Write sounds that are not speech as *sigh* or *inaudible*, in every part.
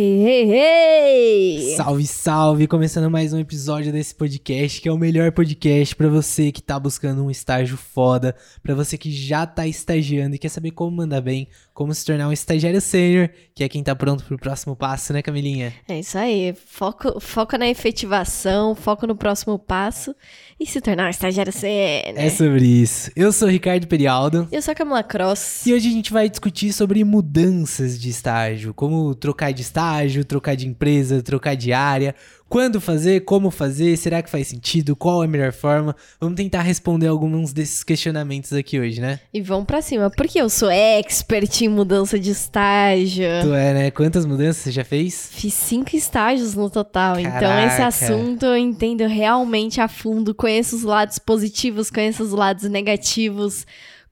Hey, hey, hey! Salve, salve! Começando mais um episódio desse podcast, que é o melhor podcast para você que tá buscando um estágio foda, para você que já tá estagiando e quer saber como mandar bem, como se tornar um estagiário sênior, que é quem tá pronto pro próximo passo, né, Camilinha? É isso aí. Foco, foco na efetivação, foco no próximo passo e se tornar um estagiário sênior. É sobre isso. Eu sou o Ricardo Perialdo. Eu sou a Camila Cross. E hoje a gente vai discutir sobre mudanças de estágio, como trocar de estágio, trocar de empresa, trocar de área, quando fazer, como fazer, será que faz sentido, qual é a melhor forma? Vamos tentar responder alguns desses questionamentos aqui hoje, né? E vamos pra cima, porque eu sou expert em mudança de estágio. Tu é, né? Quantas mudanças você já fez? Fiz cinco estágios no total, Caraca. então esse assunto eu entendo realmente a fundo, conheço os lados positivos, conheço os lados negativos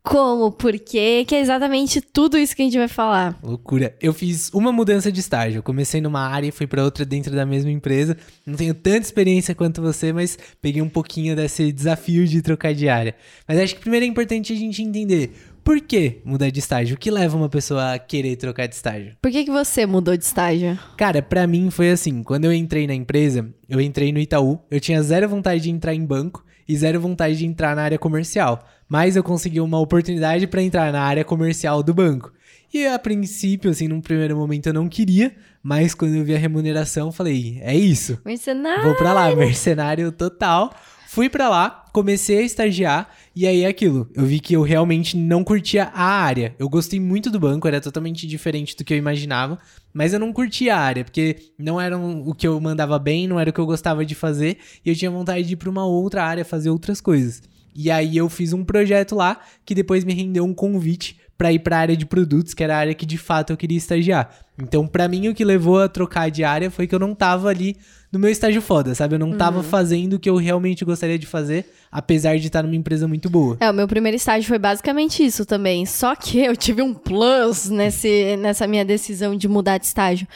como, por quê, que é exatamente tudo isso que a gente vai falar. Loucura. Eu fiz uma mudança de estágio. Eu comecei numa área e fui para outra dentro da mesma empresa. Não tenho tanta experiência quanto você, mas peguei um pouquinho desse desafio de trocar de área. Mas acho que primeiro é importante a gente entender por que mudar de estágio? O que leva uma pessoa a querer trocar de estágio? Por que, que você mudou de estágio? Cara, para mim foi assim. Quando eu entrei na empresa, eu entrei no Itaú. Eu tinha zero vontade de entrar em banco e zero vontade de entrar na área comercial mas eu consegui uma oportunidade para entrar na área comercial do banco. E a princípio, assim, num primeiro momento eu não queria, mas quando eu vi a remuneração, falei, é isso. Mercenário. Vou para lá, *laughs* mercenário total. Fui para lá, comecei a estagiar e aí é aquilo. Eu vi que eu realmente não curtia a área. Eu gostei muito do banco, era totalmente diferente do que eu imaginava, mas eu não curtia a área, porque não era o que eu mandava bem, não era o que eu gostava de fazer, e eu tinha vontade de ir para uma outra área fazer outras coisas. E aí eu fiz um projeto lá que depois me rendeu um convite para ir para a área de produtos, que era a área que de fato eu queria estagiar. Então, para mim o que levou a trocar de área foi que eu não tava ali no meu estágio foda, sabe? Eu não tava uhum. fazendo o que eu realmente gostaria de fazer, apesar de estar numa empresa muito boa. É, o meu primeiro estágio foi basicamente isso também. Só que eu tive um plus nesse, nessa minha decisão de mudar de estágio.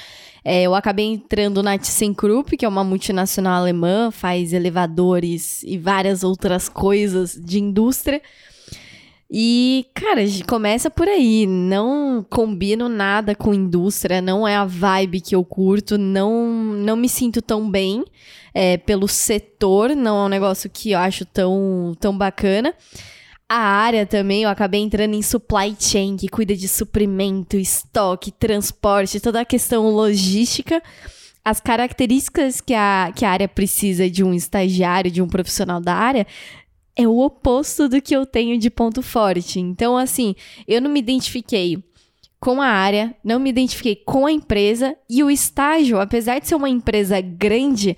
É, eu acabei entrando na ThyssenKrupp, que é uma multinacional alemã, faz elevadores e várias outras coisas de indústria. E, cara, começa por aí. Não combino nada com indústria, não é a vibe que eu curto, não, não me sinto tão bem é, pelo setor, não é um negócio que eu acho tão, tão bacana a área também, eu acabei entrando em supply chain, que cuida de suprimento, estoque, transporte, toda a questão logística. As características que a, que a área precisa de um estagiário, de um profissional da área, é o oposto do que eu tenho de ponto forte. Então, assim, eu não me identifiquei com a área, não me identifiquei com a empresa e o estágio, apesar de ser uma empresa grande,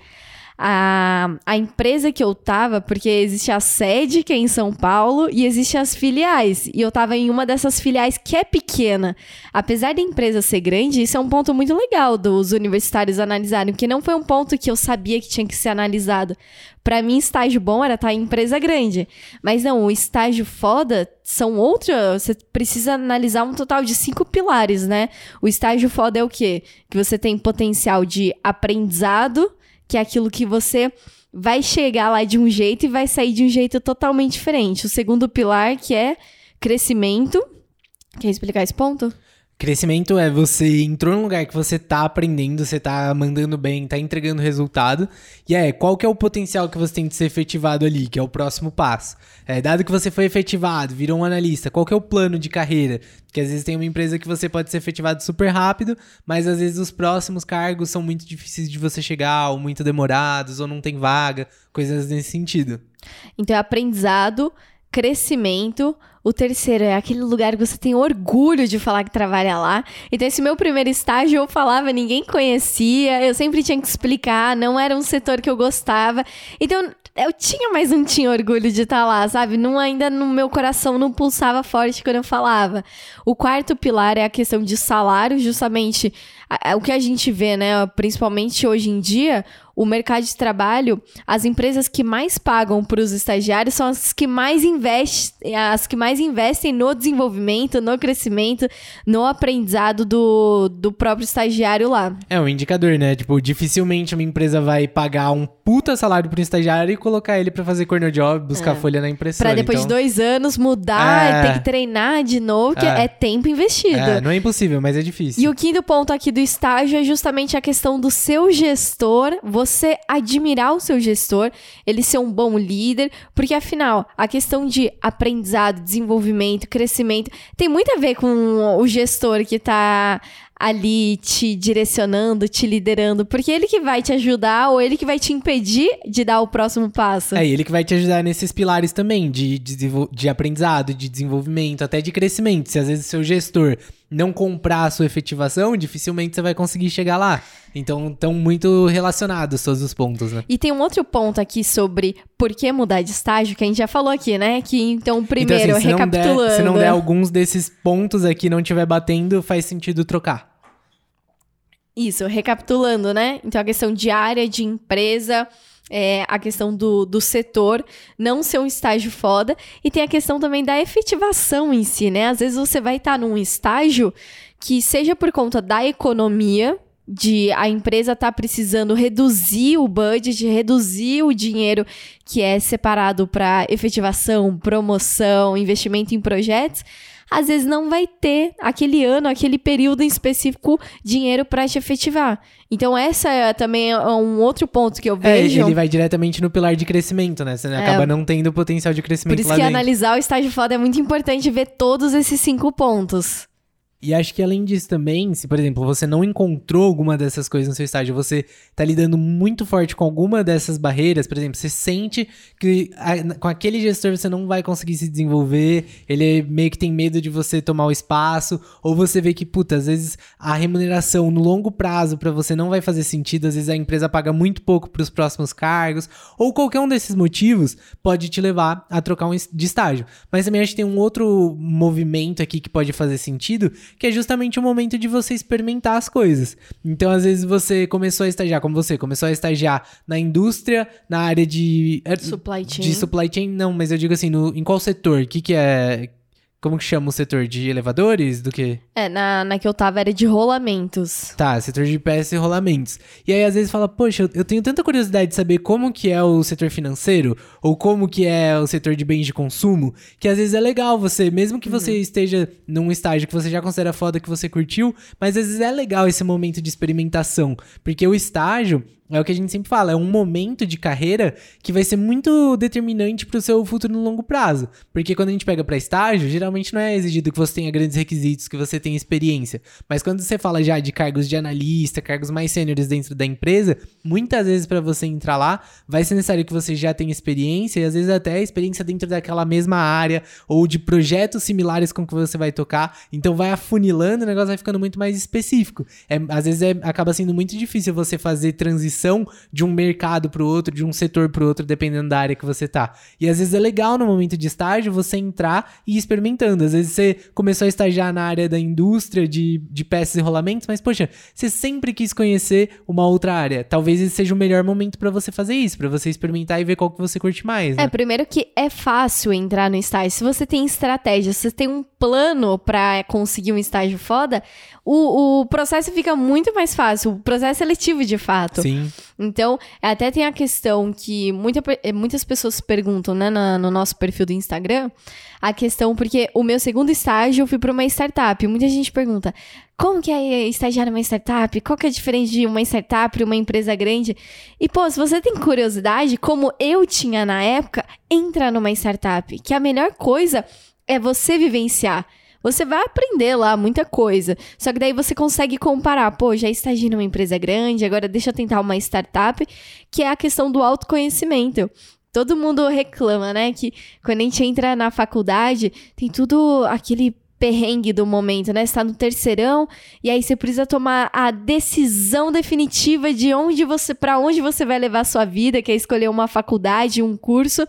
a, a empresa que eu tava, porque existe a sede, que é em São Paulo, e existe as filiais. E eu tava em uma dessas filiais que é pequena. Apesar da empresa ser grande, isso é um ponto muito legal dos universitários analisarem, porque não foi um ponto que eu sabia que tinha que ser analisado. Para mim, estágio bom era estar tá em empresa grande. Mas não, o estágio foda são outros. Você precisa analisar um total de cinco pilares, né? O estágio foda é o quê? Que você tem potencial de aprendizado que é aquilo que você vai chegar lá de um jeito e vai sair de um jeito totalmente diferente. O segundo pilar, que é crescimento. Quer explicar esse ponto? Crescimento é você entrou num lugar que você tá aprendendo, você tá mandando bem, tá entregando resultado. E é, qual que é o potencial que você tem de ser efetivado ali, que é o próximo passo? É, dado que você foi efetivado, virou um analista, qual que é o plano de carreira? Porque às vezes tem uma empresa que você pode ser efetivado super rápido, mas às vezes os próximos cargos são muito difíceis de você chegar, ou muito demorados, ou não tem vaga, coisas nesse sentido. Então é aprendizado, crescimento, o terceiro é aquele lugar que você tem orgulho de falar que trabalha lá. Então, esse meu primeiro estágio eu falava, ninguém conhecia, eu sempre tinha que explicar, não era um setor que eu gostava. Então, eu tinha, mas não tinha orgulho de estar tá lá, sabe? Não, ainda no meu coração não pulsava forte quando eu falava. O quarto pilar é a questão de salário, justamente o que a gente vê, né? Principalmente hoje em dia, o mercado de trabalho, as empresas que mais pagam para os estagiários são as que mais investem, as que mais investem no desenvolvimento, no crescimento, no aprendizado do, do próprio estagiário lá. É um indicador, né? Tipo, dificilmente uma empresa vai pagar um puta salário para um estagiário e colocar ele para fazer corner job, buscar é. folha na impressora. Para depois então... de dois anos mudar, é. ter que treinar de novo, que é, é tempo investido. É, não é impossível, mas é difícil. E o quinto ponto aqui do estágio é justamente a questão do seu gestor, você admirar o seu gestor, ele ser um bom líder, porque afinal, a questão de aprendizado, desenvolvimento, crescimento, tem muito a ver com o gestor que está ali te direcionando, te liderando, porque ele que vai te ajudar ou ele que vai te impedir de dar o próximo passo. É, ele que vai te ajudar nesses pilares também, de, de, de aprendizado, de desenvolvimento, até de crescimento. Se às vezes seu gestor não comprar a sua efetivação, dificilmente você vai conseguir chegar lá. Então, estão muito relacionados todos os pontos, né? E tem um outro ponto aqui sobre por que mudar de estágio, que a gente já falou aqui, né? Que então, primeiro, então, assim, se recapitulando. Não der, se não der alguns desses pontos aqui não estiver batendo, faz sentido trocar. Isso, recapitulando, né? Então, a questão de área, de empresa, é, a questão do, do setor, não ser um estágio foda, e tem a questão também da efetivação em si, né? Às vezes você vai estar num estágio que seja por conta da economia, de a empresa estar tá precisando reduzir o budget, reduzir o dinheiro que é separado para efetivação, promoção, investimento em projetos, às vezes não vai ter aquele ano, aquele período em específico dinheiro para te efetivar. Então essa é também é um outro ponto que eu é, vejo. É, ele vai diretamente no pilar de crescimento, né? Você é, acaba não tendo potencial de crescimento Por isso que dentro. analisar o estágio foda é muito importante ver todos esses cinco pontos. E acho que além disso também, se por exemplo você não encontrou alguma dessas coisas no seu estágio, você tá lidando muito forte com alguma dessas barreiras, por exemplo, você sente que a, com aquele gestor você não vai conseguir se desenvolver, ele meio que tem medo de você tomar o espaço, ou você vê que, puta, às vezes a remuneração no longo prazo para você não vai fazer sentido, às vezes a empresa paga muito pouco para os próximos cargos, ou qualquer um desses motivos pode te levar a trocar um de estágio. Mas também acho que tem um outro movimento aqui que pode fazer sentido, que é justamente o momento de você experimentar as coisas. Então, às vezes, você começou a estagiar, como você, começou a estagiar na indústria, na área de. Supply chain. De supply chain, não, mas eu digo assim, no, em qual setor? O que, que é como que chama o setor? De elevadores? Do que? É, na, na que eu tava era de rolamentos. Tá, setor de peças e rolamentos. E aí, às vezes, fala, poxa, eu, eu, tenho tanta curiosidade de saber como que é o setor financeiro, ou como que é o setor de bens de consumo, que às vezes é legal você, mesmo que você uhum. esteja num estágio que você já considera foda, que você curtiu, mas às vezes é legal esse momento de experimentação. Porque o estágio, é o que a gente sempre fala, é um momento de carreira que vai ser muito determinante para o seu futuro no longo prazo. Porque quando a gente pega para estágio, geralmente não é exigido que você tenha grandes requisitos, que você tenha experiência. Mas quando você fala já de cargos de analista, cargos mais sêniores dentro da empresa, muitas vezes para você entrar lá, vai ser necessário que você já tenha experiência e às vezes até experiência dentro daquela mesma área ou de projetos similares com que você vai tocar. Então vai afunilando, o negócio vai ficando muito mais específico. É, às vezes é, acaba sendo muito difícil você fazer transição transição de um mercado para o outro, de um setor para o outro, dependendo da área que você tá. E às vezes é legal no momento de estágio você entrar e ir experimentando. Às vezes você começou a estagiar na área da indústria de, de peças e rolamentos, mas poxa, você sempre quis conhecer uma outra área. Talvez esse seja o melhor momento para você fazer isso, para você experimentar e ver qual que você curte mais. Né? É, primeiro que é fácil entrar no estágio. Se você tem estratégia, se você tem um plano para conseguir um estágio foda, o, o processo fica muito mais fácil. O processo seletivo, de fato. Sim. Então, até tem a questão que muita, muitas pessoas perguntam, né, no, no nosso perfil do Instagram, a questão, porque o meu segundo estágio eu fui para uma startup. Muita gente pergunta, como que é estagiar numa startup? Qual que é a diferença de uma startup e uma empresa grande? E, pô, se você tem curiosidade, como eu tinha na época, entra numa startup, que a melhor coisa é você vivenciar. Você vai aprender lá muita coisa. Só que daí você consegue comparar. Pô, já estagiei numa empresa grande, agora deixa eu tentar uma startup, que é a questão do autoconhecimento. Todo mundo reclama, né? Que quando a gente entra na faculdade, tem tudo aquele perrengue do momento, né? Você tá no terceirão e aí você precisa tomar a decisão definitiva de onde você, para onde você vai levar a sua vida, que é escolher uma faculdade, um curso.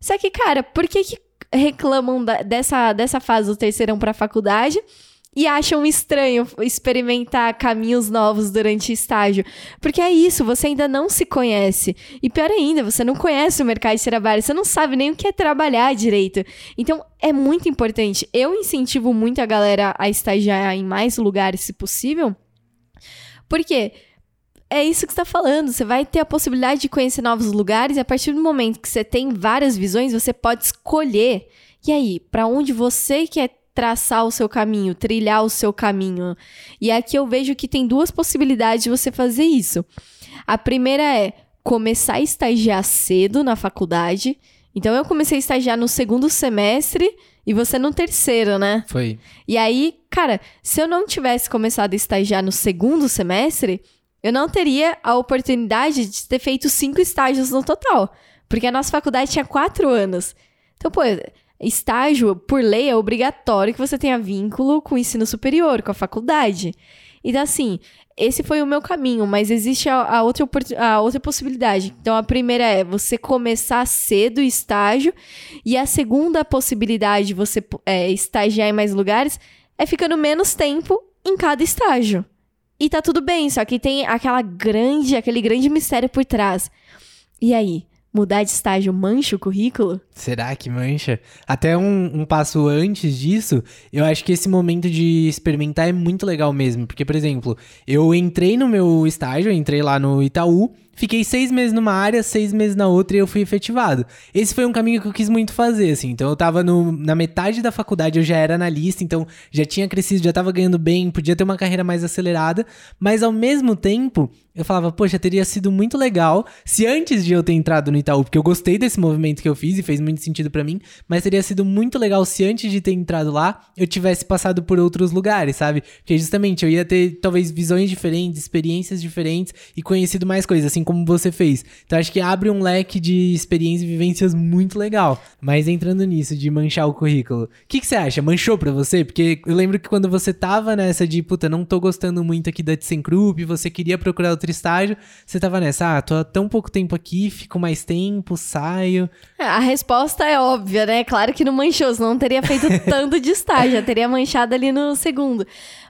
Só que, cara, por que, que reclamam da, dessa, dessa fase do terceirão para a faculdade e acham estranho experimentar caminhos novos durante estágio. Porque é isso, você ainda não se conhece. E pior ainda, você não conhece o mercado de trabalho, você não sabe nem o que é trabalhar direito. Então, é muito importante. Eu incentivo muito a galera a estagiar em mais lugares, se possível. Por quê? É isso que você está falando. Você vai ter a possibilidade de conhecer novos lugares e a partir do momento que você tem várias visões, você pode escolher. E aí, para onde você quer traçar o seu caminho, trilhar o seu caminho. E aqui eu vejo que tem duas possibilidades de você fazer isso. A primeira é começar a estagiar cedo na faculdade. Então eu comecei a estagiar no segundo semestre e você no terceiro, né? Foi. E aí, cara, se eu não tivesse começado a estagiar no segundo semestre, eu não teria a oportunidade de ter feito cinco estágios no total. Porque a nossa faculdade tinha quatro anos. Então, pô, estágio, por lei, é obrigatório que você tenha vínculo com o ensino superior, com a faculdade. Então, assim, esse foi o meu caminho, mas existe a, a, outra, a outra possibilidade. Então, a primeira é você começar cedo o estágio, e a segunda possibilidade de você é, estagiar em mais lugares é ficando menos tempo em cada estágio. E tá tudo bem, só que tem aquela grande, aquele grande mistério por trás. E aí? mudar de estágio mancha o currículo? Será que mancha? Até um, um, passo antes disso, eu acho que esse momento de experimentar é muito legal mesmo. Porque, por exemplo, eu entrei no meu estágio, entrei lá no Itaú, Fiquei seis meses numa área, seis meses na outra e eu fui efetivado. Esse foi um caminho que eu quis muito fazer, assim. Então eu tava no, na metade da faculdade, eu já era analista, então já tinha crescido, já tava ganhando bem, podia ter uma carreira mais acelerada. Mas ao mesmo tempo, eu falava, poxa, teria sido muito legal se antes de eu ter entrado no Itaú, porque eu gostei desse movimento que eu fiz e fez muito sentido para mim, mas teria sido muito legal se antes de ter entrado lá, eu tivesse passado por outros lugares, sabe? Porque justamente eu ia ter talvez visões diferentes, experiências diferentes e conhecido mais coisas, assim como você fez. Então acho que abre um leque de experiências e vivências muito legal. Mas entrando nisso, de manchar o currículo, o que, que você acha? Manchou pra você? Porque eu lembro que quando você tava nessa de, puta, não tô gostando muito aqui da ThyssenKrupp, você queria procurar outro estágio, você tava nessa, ah, tô há tão pouco tempo aqui, fico mais tempo, saio. A resposta é óbvia, né? Claro que não manchou, senão não teria feito *laughs* tanto de estágio, já teria manchado ali no segundo.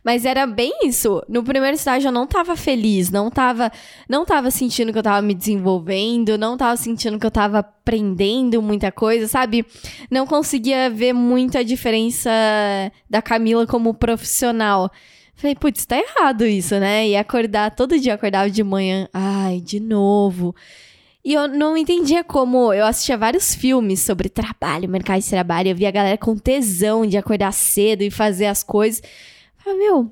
Mas era bem isso. No primeiro estágio eu não tava feliz, não tava, não tava sentindo que eu tava me desenvolvendo, não tava sentindo que eu tava aprendendo muita coisa, sabe? Não conseguia ver muita diferença da Camila como profissional. Falei, putz, tá errado isso, né? E acordar, todo dia acordava de manhã, ai, de novo. E eu não entendia como. Eu assistia vários filmes sobre trabalho, mercado de trabalho. Eu via a galera com tesão de acordar cedo e fazer as coisas. Ah, meu,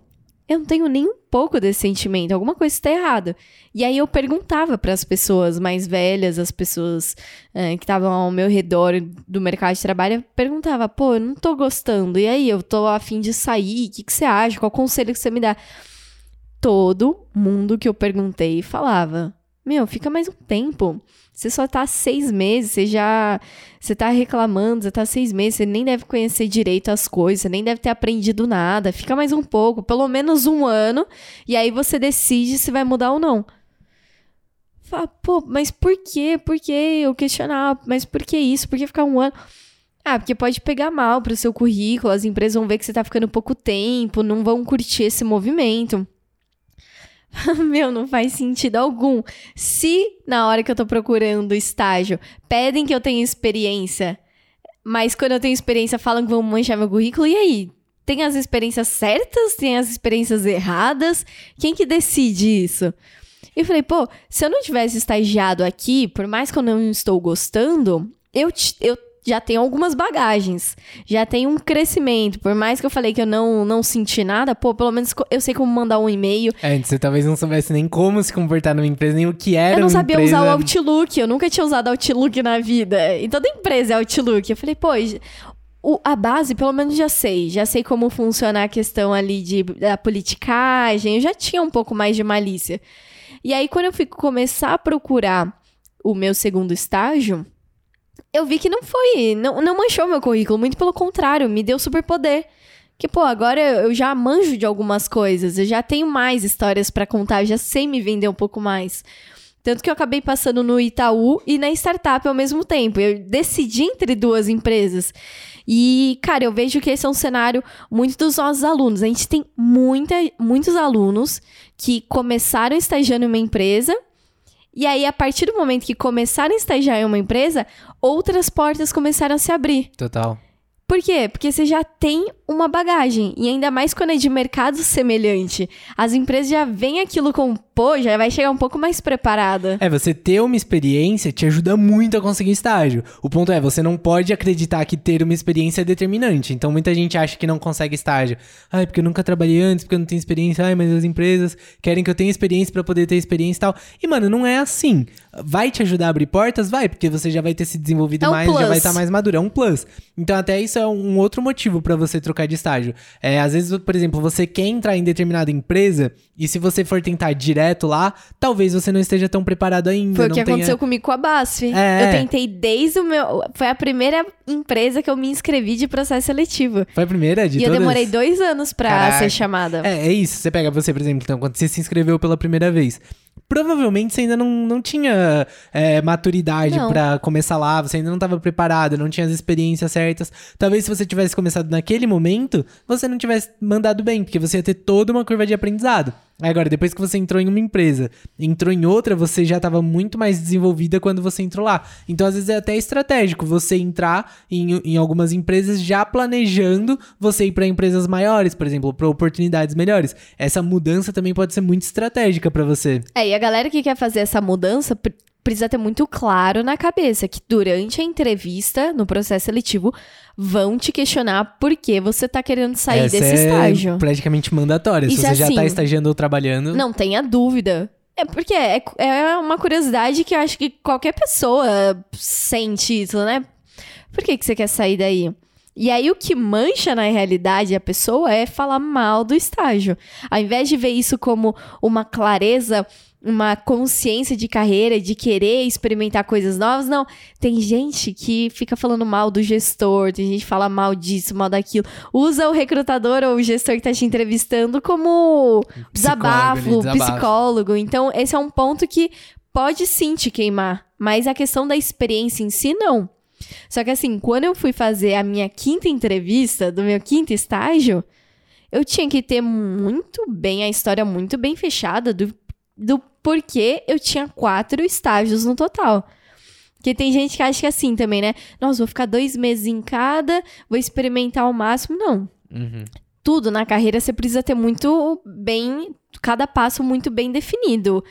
eu não tenho nem um pouco desse sentimento, alguma coisa está errada. E aí eu perguntava para as pessoas mais velhas, as pessoas é, que estavam ao meu redor do mercado de trabalho, perguntava, pô, eu não tô gostando, e aí, eu tô afim de sair, o que, que você acha? Qual conselho que você me dá? Todo mundo que eu perguntei falava, meu, fica mais um tempo. Você só tá seis meses, você já. Você tá reclamando, você tá seis meses, você nem deve conhecer direito as coisas, nem deve ter aprendido nada. Fica mais um pouco, pelo menos um ano, e aí você decide se vai mudar ou não. Fala, pô, mas por quê? Por quê? Eu questionava, mas por que isso? Por que ficar um ano? Ah, porque pode pegar mal pro seu currículo, as empresas vão ver que você tá ficando pouco tempo, não vão curtir esse movimento. *laughs* Meu, não faz sentido algum. Se na hora que eu tô procurando estágio pedem que eu tenha experiência, mas quando eu tenho experiência falam que vão manchar meu currículo, e aí? Tem as experiências certas? Tem as experiências erradas? Quem que decide isso? Eu falei, pô, se eu não tivesse estagiado aqui, por mais que eu não estou gostando, eu, eu já tem algumas bagagens, já tem um crescimento. Por mais que eu falei que eu não, não senti nada, pô, pelo menos eu sei como mandar um e-mail. É, você talvez não soubesse nem como se comportar numa empresa, nem o que era. Eu não sabia empresa... usar o Outlook, eu nunca tinha usado Outlook na vida. E toda empresa é Outlook. Eu falei, pô, o, a base, pelo menos já sei. Já sei como funciona a questão ali de, da politicagem. Eu já tinha um pouco mais de malícia. E aí, quando eu fui começar a procurar o meu segundo estágio, eu vi que não foi, não, não manchou meu currículo, muito pelo contrário, me deu super poder. Que, pô, agora eu já manjo de algumas coisas, eu já tenho mais histórias para contar, já sei me vender um pouco mais. Tanto que eu acabei passando no Itaú e na startup ao mesmo tempo. Eu decidi entre duas empresas. E, cara, eu vejo que esse é um cenário muito dos nossos alunos. A gente tem muita, muitos alunos que começaram estagiando em uma empresa e aí, a partir do momento que começaram a estagiar em uma empresa, outras portas começaram a se abrir. Total. Por quê? Porque você já tem uma bagagem. E ainda mais quando é de mercado semelhante. As empresas já veem aquilo com, pô, já vai chegar um pouco mais preparada. É, você ter uma experiência te ajuda muito a conseguir estágio. O ponto é, você não pode acreditar que ter uma experiência é determinante. Então muita gente acha que não consegue estágio. Ai, porque eu nunca trabalhei antes, porque eu não tenho experiência. Ai, mas as empresas querem que eu tenha experiência para poder ter experiência e tal. E, mano, não é assim. Vai te ajudar a abrir portas? Vai, porque você já vai ter se desenvolvido É um mais, já vai plus. estar mais maduro. É um plus. Então, até isso é um outro motivo para você trocar de estágio. É, às vezes, por exemplo, você quer entrar em determinada empresa e se você for tentar direto lá, talvez você não esteja tão preparado ainda. Foi o que tenha... aconteceu comigo com a BASF. É. Eu tentei desde o meu. Foi a primeira empresa que eu me inscrevi de processo seletivo. Foi a primeira de e eu todas? demorei dois anos pra Caraca. ser chamada. É, é isso. Você pega você, por exemplo, então, quando você se inscreveu pela primeira vez. Provavelmente você ainda não, não tinha é, maturidade pra começar lá, você ainda não estava preparado, não tinha as experiências certas. Talvez se você tivesse começado naquele momento, você não tivesse mandado bem, porque você ia ter toda uma curva de aprendizado. Agora, depois que você entrou em uma empresa, entrou em outra, você já estava muito mais desenvolvida quando você entrou lá. Então, às vezes, é até estratégico você entrar em, em algumas empresas já planejando você ir para empresas maiores, por exemplo, para oportunidades melhores. Essa mudança também pode ser muito estratégica para você. É, e a galera que quer fazer essa mudança precisa ter muito claro na cabeça que durante a entrevista, no processo seletivo, vão te questionar por que você tá querendo sair Essa desse é estágio. praticamente mandatória. Se você é já tá assim. estagiando ou trabalhando. Não tenha dúvida. É porque é, é uma curiosidade que eu acho que qualquer pessoa sente isso, né? Por que, que você quer sair daí? E aí, o que mancha na realidade a pessoa é falar mal do estágio. Ao invés de ver isso como uma clareza, uma consciência de carreira, de querer experimentar coisas novas, não. Tem gente que fica falando mal do gestor, tem gente que fala mal disso, mal daquilo. Usa o recrutador ou o gestor que tá te entrevistando como desabafo, ali, desabafo. psicólogo. Então, esse é um ponto que pode sim te queimar. Mas a questão da experiência em si, não. Só que assim, quando eu fui fazer a minha quinta entrevista do meu quinto estágio, eu tinha que ter muito bem a história muito bem fechada do, do porquê eu tinha quatro estágios no total. Porque tem gente que acha que é assim também, né? Nossa, vou ficar dois meses em cada, vou experimentar ao máximo. Não. Uhum. Tudo na carreira você precisa ter muito bem, cada passo muito bem definido.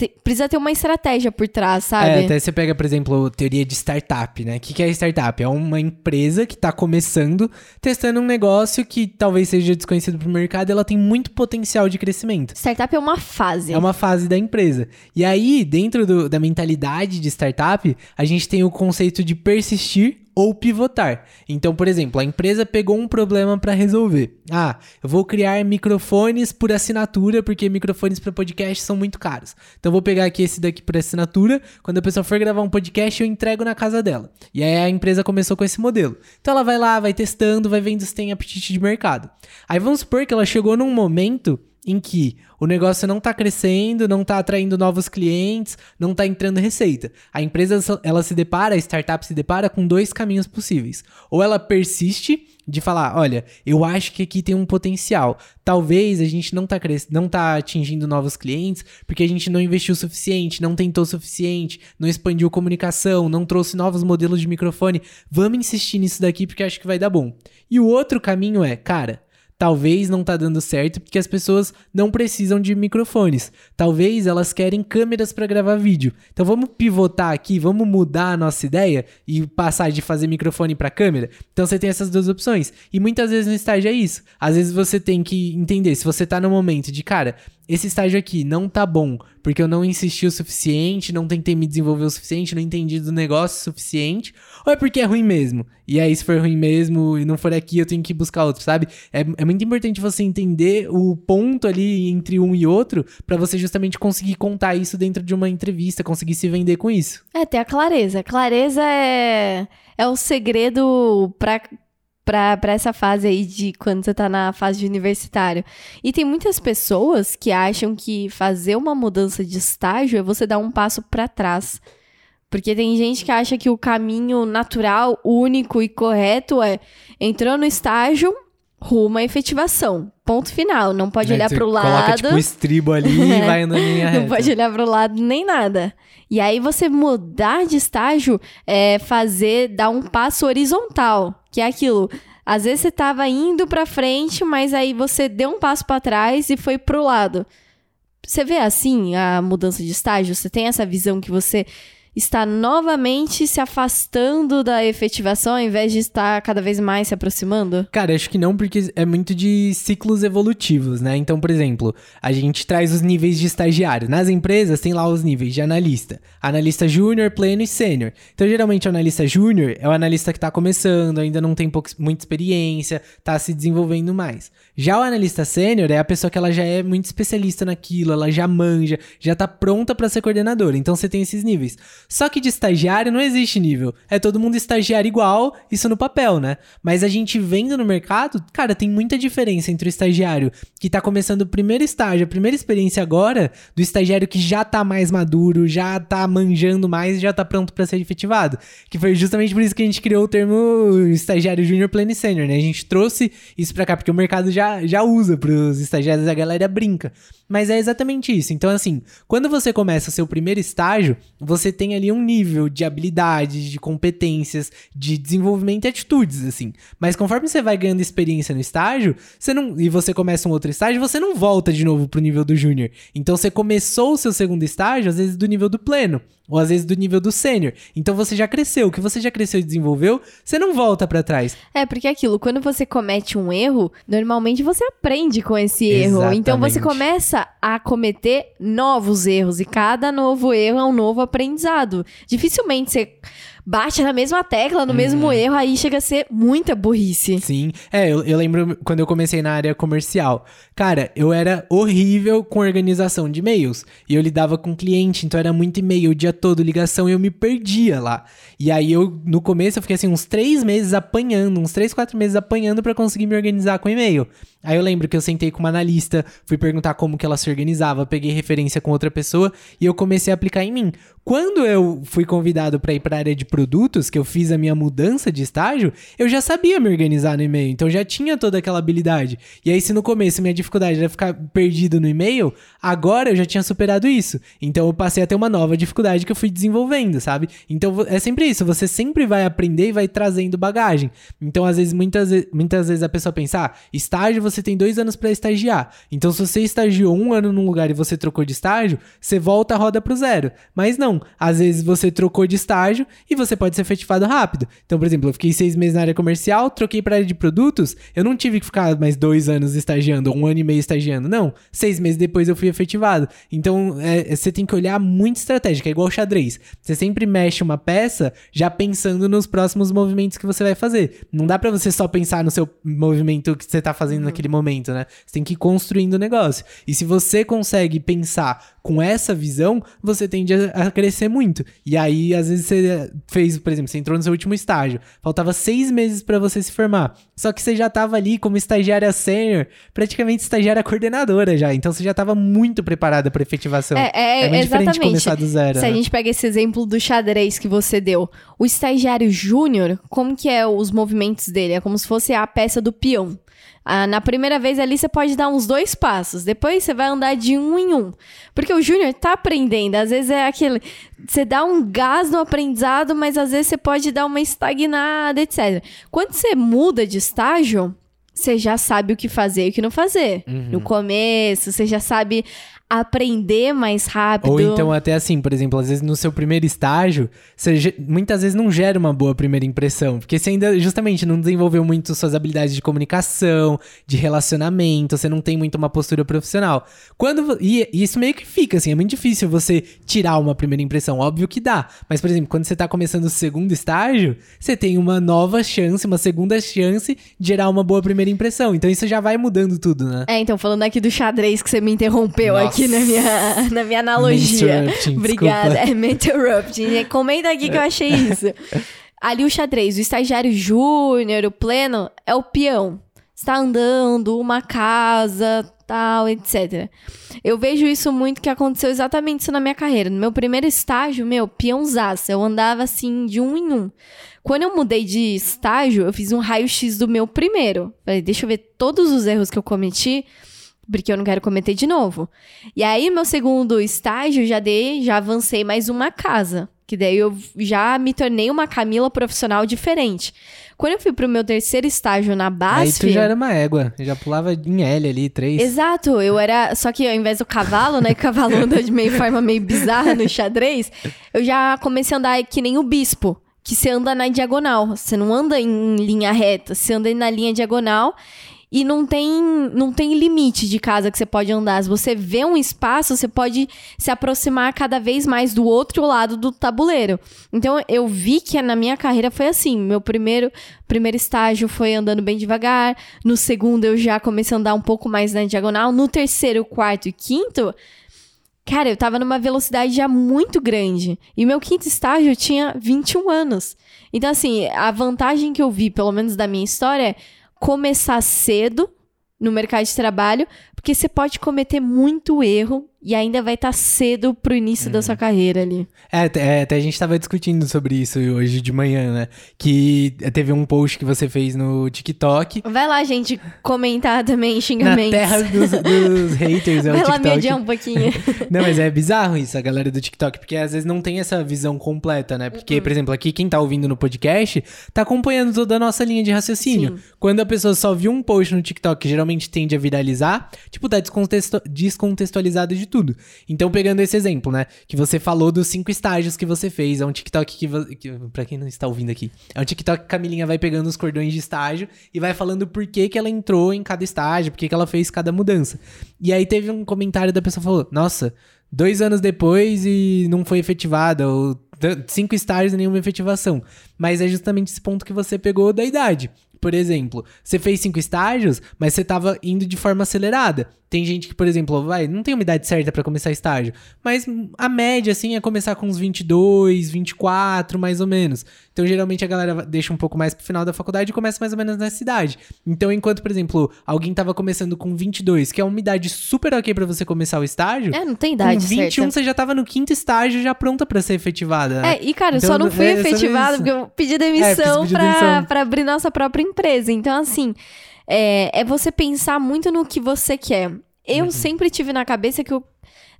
Te- precisa ter uma estratégia por trás, sabe? É, até você pega, por exemplo, teoria de startup, né? O que, que é startup? É uma empresa que tá começando, testando um negócio que talvez seja desconhecido pro mercado e ela tem muito potencial de crescimento. Startup é uma fase. É uma fase da empresa. E aí, dentro do- da mentalidade de startup, a gente tem o conceito de persistir ou pivotar. Então, por exemplo, a empresa pegou um problema para resolver. Ah, eu vou criar microfones por assinatura, porque microfones para podcast são muito caros. Então, eu vou pegar aqui esse daqui por assinatura. Quando a pessoa for gravar um podcast, eu entrego na casa dela. E aí a empresa começou com esse modelo. Então, ela vai lá, vai testando, vai vendo se tem apetite de mercado. Aí vamos supor que ela chegou num momento em que o negócio não está crescendo, não está atraindo novos clientes, não está entrando receita. A empresa ela se depara, a startup se depara com dois caminhos possíveis. Ou ela persiste de falar, olha, eu acho que aqui tem um potencial. Talvez a gente não tá cres... não tá atingindo novos clientes porque a gente não investiu o suficiente, não tentou o suficiente, não expandiu comunicação, não trouxe novos modelos de microfone. Vamos insistir nisso daqui porque acho que vai dar bom. E o outro caminho é, cara, Talvez não tá dando certo porque as pessoas não precisam de microfones. Talvez elas querem câmeras para gravar vídeo. Então vamos pivotar aqui, vamos mudar a nossa ideia e passar de fazer microfone para câmera. Então você tem essas duas opções. E muitas vezes no estágio é isso. Às vezes você tem que entender se você tá no momento de, cara, esse estágio aqui não tá bom porque eu não insisti o suficiente, não tentei me desenvolver o suficiente, não entendi do negócio o suficiente, ou é porque é ruim mesmo? E aí, se for ruim mesmo e não for aqui, eu tenho que buscar outro, sabe? É, é muito importante você entender o ponto ali entre um e outro pra você justamente conseguir contar isso dentro de uma entrevista, conseguir se vender com isso. É, ter a clareza. Clareza é, é o segredo pra, pra, pra essa fase aí de quando você tá na fase de universitário. E tem muitas pessoas que acham que fazer uma mudança de estágio é você dar um passo pra trás. Porque tem gente que acha que o caminho natural, único e correto é entrou no estágio, rumo à efetivação. Ponto final. Não pode olhar Você pro Coloca lado. tipo o estribo ali e É. *laughs* vai andando em linha reta. Não pode olhar pro lado nem nada. E aí você mudar de estágio é fazer, dar um passo horizontal, que é aquilo. Às vezes você tava indo pra frente, mas aí você deu um passo para trás e foi pro lado. Você vê assim a mudança de estágio? Você tem essa visão que você está novamente se afastando da efetivação ao invés de estar cada vez mais se aproximando? Cara, acho que não, porque é muito de ciclos evolutivos, né? Então, por exemplo, a gente traz os níveis de estagiário. Nas empresas tem lá os níveis de analista. Analista júnior, pleno e sênior. Então, geralmente, o analista júnior é o analista que está começando, ainda não tem muita experiência, está se desenvolvendo mais. Já o analista sênior é a pessoa que ela já é muito especialista naquilo, ela já manja, já está pronta para ser coordenadora. Então, você tem esses níveis. Só que de estagiário não existe nível. É todo mundo estagiário igual, isso no papel, né? Mas a gente vendo no mercado, cara, tem muita diferença entre o estagiário que tá começando o primeiro estágio, a primeira experiência agora, do estagiário que já tá mais maduro, já tá manjando mais, já tá pronto para ser efetivado. Que foi justamente por isso que a gente criou o termo estagiário júnior, pleno e sênior, né? A gente trouxe isso pra cá, porque o mercado já, já usa pros estagiários, a galera brinca. Mas é exatamente isso. Então, assim, quando você começa seu primeiro estágio, você tem ali um nível de habilidades, de competências, de desenvolvimento e atitudes, assim. Mas conforme você vai ganhando experiência no estágio, você não e você começa um outro estágio, você não volta de novo pro nível do júnior. Então você começou o seu segundo estágio, às vezes do nível do pleno, ou às vezes do nível do sênior. Então você já cresceu, o que você já cresceu e desenvolveu, você não volta para trás. É, porque é aquilo, quando você comete um erro, normalmente você aprende com esse erro. Exatamente. Então você começa a cometer novos erros e cada novo erro é um novo aprendizado. Dificilmente você bate na mesma tecla, no mesmo uhum. erro, aí chega a ser muita burrice. Sim. É, eu, eu, lembro quando eu comecei na área comercial. Cara, eu era horrível com organização de e-mails. E eu lidava com cliente, então era muito e-mail o dia todo, ligação, e eu me perdia lá. E aí eu, no começo, eu fiquei assim, uns três meses apanhando, uns três, quatro meses apanhando para conseguir me organizar com e-mail. Aí eu lembro que eu sentei com uma analista, fui perguntar como que ela se organizava, peguei referência com outra pessoa e eu comecei a aplicar em mim. Quando eu fui convidado para ir para a área de produtos, que eu fiz a minha mudança de estágio, eu já sabia me organizar no e-mail, então já tinha toda aquela habilidade. E aí se no começo minha dificuldade era ficar perdido no e-mail, agora eu já tinha superado isso. Então eu passei a ter uma nova dificuldade que eu fui desenvolvendo, sabe? Então é sempre isso, você sempre vai aprender e vai trazendo bagagem. Então às vezes muitas, muitas vezes a pessoa pensa, ah, estágio você tem dois anos para estagiar. Então, se você estagiou um ano num lugar e você trocou de estágio, você volta a roda pro zero. Mas não, às vezes você trocou de estágio e você pode ser efetivado rápido. Então, por exemplo, eu fiquei seis meses na área comercial, troquei para área de produtos, eu não tive que ficar mais dois anos estagiando, um ano e meio estagiando. Não, seis meses depois eu fui efetivado. Então, é, você tem que olhar muito estratégico, é igual xadrez. Você sempre mexe uma peça já pensando nos próximos movimentos que você vai fazer. Não dá para você só pensar no seu movimento que você tá fazendo naquele momento, né? Você tem que ir construindo o negócio. E se você consegue pensar com essa visão, você tende a, crescer muito. E aí, às vezes, você fez, por exemplo, você entrou no seu último estágio, faltava seis meses para você se formar. Só que você já estava ali como estagiária sênior, praticamente estagiária coordenadora já. Então você já estava muito preparada para efetivação. É, é, é muito exatamente. diferente começar do zero. Se né? a gente pega esse exemplo do xadrez que você deu, o estagiário júnior, como que é os movimentos dele? É como se fosse a peça do peão. Ah, na primeira vez ali você pode dar uns dois passos, depois você vai andar de um em um. Porque o Júnior tá aprendendo, às vezes é aquele. Você dá um gás no aprendizado, mas às vezes você pode dar uma estagnada, etc. Quando você muda de estágio, você já sabe o que fazer e o que não fazer. Uhum. No começo, você já sabe aprender mais rápido. Ou então até assim, por exemplo, às vezes no seu primeiro estágio, você muitas vezes não gera uma boa primeira impressão, porque você ainda justamente não desenvolveu muito suas habilidades de comunicação, de relacionamento, você não tem muito uma postura profissional. Quando e, e isso meio que fica assim, é muito difícil você tirar uma primeira impressão, óbvio que dá, mas por exemplo, quando você tá começando o segundo estágio, você tem uma nova chance, uma segunda chance de gerar uma boa primeira impressão. Então isso já vai mudando tudo, né? É, então falando aqui do xadrez que você me interrompeu Nossa. aqui aqui na minha, na minha analogia. Obrigada. É interrupting. Comenta aqui que eu achei isso. Ali o xadrez, o estagiário júnior, o pleno, é o peão. Está andando, uma casa, tal, etc. Eu vejo isso muito que aconteceu exatamente isso na minha carreira. No meu primeiro estágio, meu, peãozaça. Eu andava assim de um em um. Quando eu mudei de estágio, eu fiz um raio-x do meu primeiro. Falei, deixa eu ver todos os erros que eu cometi porque eu não quero cometer de novo. E aí, meu segundo estágio, já dei, já avancei mais uma casa Que daí eu já me tornei uma Camila profissional diferente. Quando eu fui pro meu terceiro estágio na BASF... Aí tu já era uma égua, já pulava em L ali, três. Exato, eu era... Só que ao invés do cavalo, né, que o cavalo anda de meio forma meio bizarra no xadrez, eu já comecei a andar que nem o bispo, que você anda na diagonal. Você não anda em linha reta, você anda na linha diagonal e não tem, não tem limite de casa que você pode andar. Se você vê um espaço, você pode se aproximar cada vez mais do outro lado do tabuleiro. Então eu vi que na minha carreira foi assim. Meu primeiro, primeiro estágio foi andando bem devagar. No segundo eu já comecei a andar um pouco mais na diagonal. No terceiro, quarto e quinto, cara, eu tava numa velocidade já muito grande. E meu quinto estágio tinha 21 anos. Então, assim, a vantagem que eu vi, pelo menos da minha história, é começar cedo no mercado de trabalho, porque você pode cometer muito erro e ainda vai estar tá cedo pro início uhum. da sua carreira ali. É, é, até a gente tava discutindo sobre isso hoje de manhã, né? Que teve um post que você fez no TikTok. Vai lá, gente, comentar também xingamentos. Na terra dos, dos *laughs* haters, é vai o TikTok. Vai lá me um pouquinho. *laughs* não, mas é bizarro isso, a galera do TikTok, porque às vezes não tem essa visão completa, né? Porque, uhum. por exemplo, aqui quem tá ouvindo no podcast tá acompanhando toda a nossa linha de raciocínio. Sim. Quando a pessoa só viu um post no TikTok que geralmente tende a viralizar, tipo, tá descontextualizado de tudo. Então, pegando esse exemplo, né? Que você falou dos cinco estágios que você fez. É um TikTok que, que pra quem não está ouvindo aqui, é um TikTok que a Camilinha vai pegando os cordões de estágio e vai falando por que, que ela entrou em cada estágio, por que, que ela fez cada mudança. E aí teve um comentário da pessoa falou: Nossa, dois anos depois e não foi efetivada, ou cinco estágios e nenhuma efetivação. Mas é justamente esse ponto que você pegou da idade. Por exemplo, você fez cinco estágios, mas você estava indo de forma acelerada. Tem gente que, por exemplo, vai, não tem uma idade certa para começar estágio, mas a média, assim, é começar com uns 22, 24, mais ou menos. Então, geralmente, a galera deixa um pouco mais pro final da faculdade e começa mais ou menos nessa idade. Então, enquanto, por exemplo, alguém tava começando com 22, que é uma idade super ok para você começar o estágio. É, não tem idade Com 21, certa. você já tava no quinto estágio, já pronta para ser efetivada. Né? É, e cara, então, só não fui é, efetivada porque eu pedi demissão, é, demissão. pra abrir nossa própria empresa. Então, assim é, é você pensar muito no que você quer. Eu uhum. sempre tive na cabeça que eu.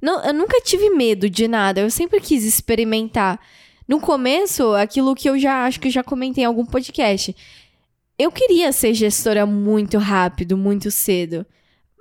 Não, eu nunca tive medo de nada, eu sempre quis experimentar. No começo, aquilo que eu já acho que já comentei em algum podcast. Eu queria ser gestora muito rápido, muito cedo.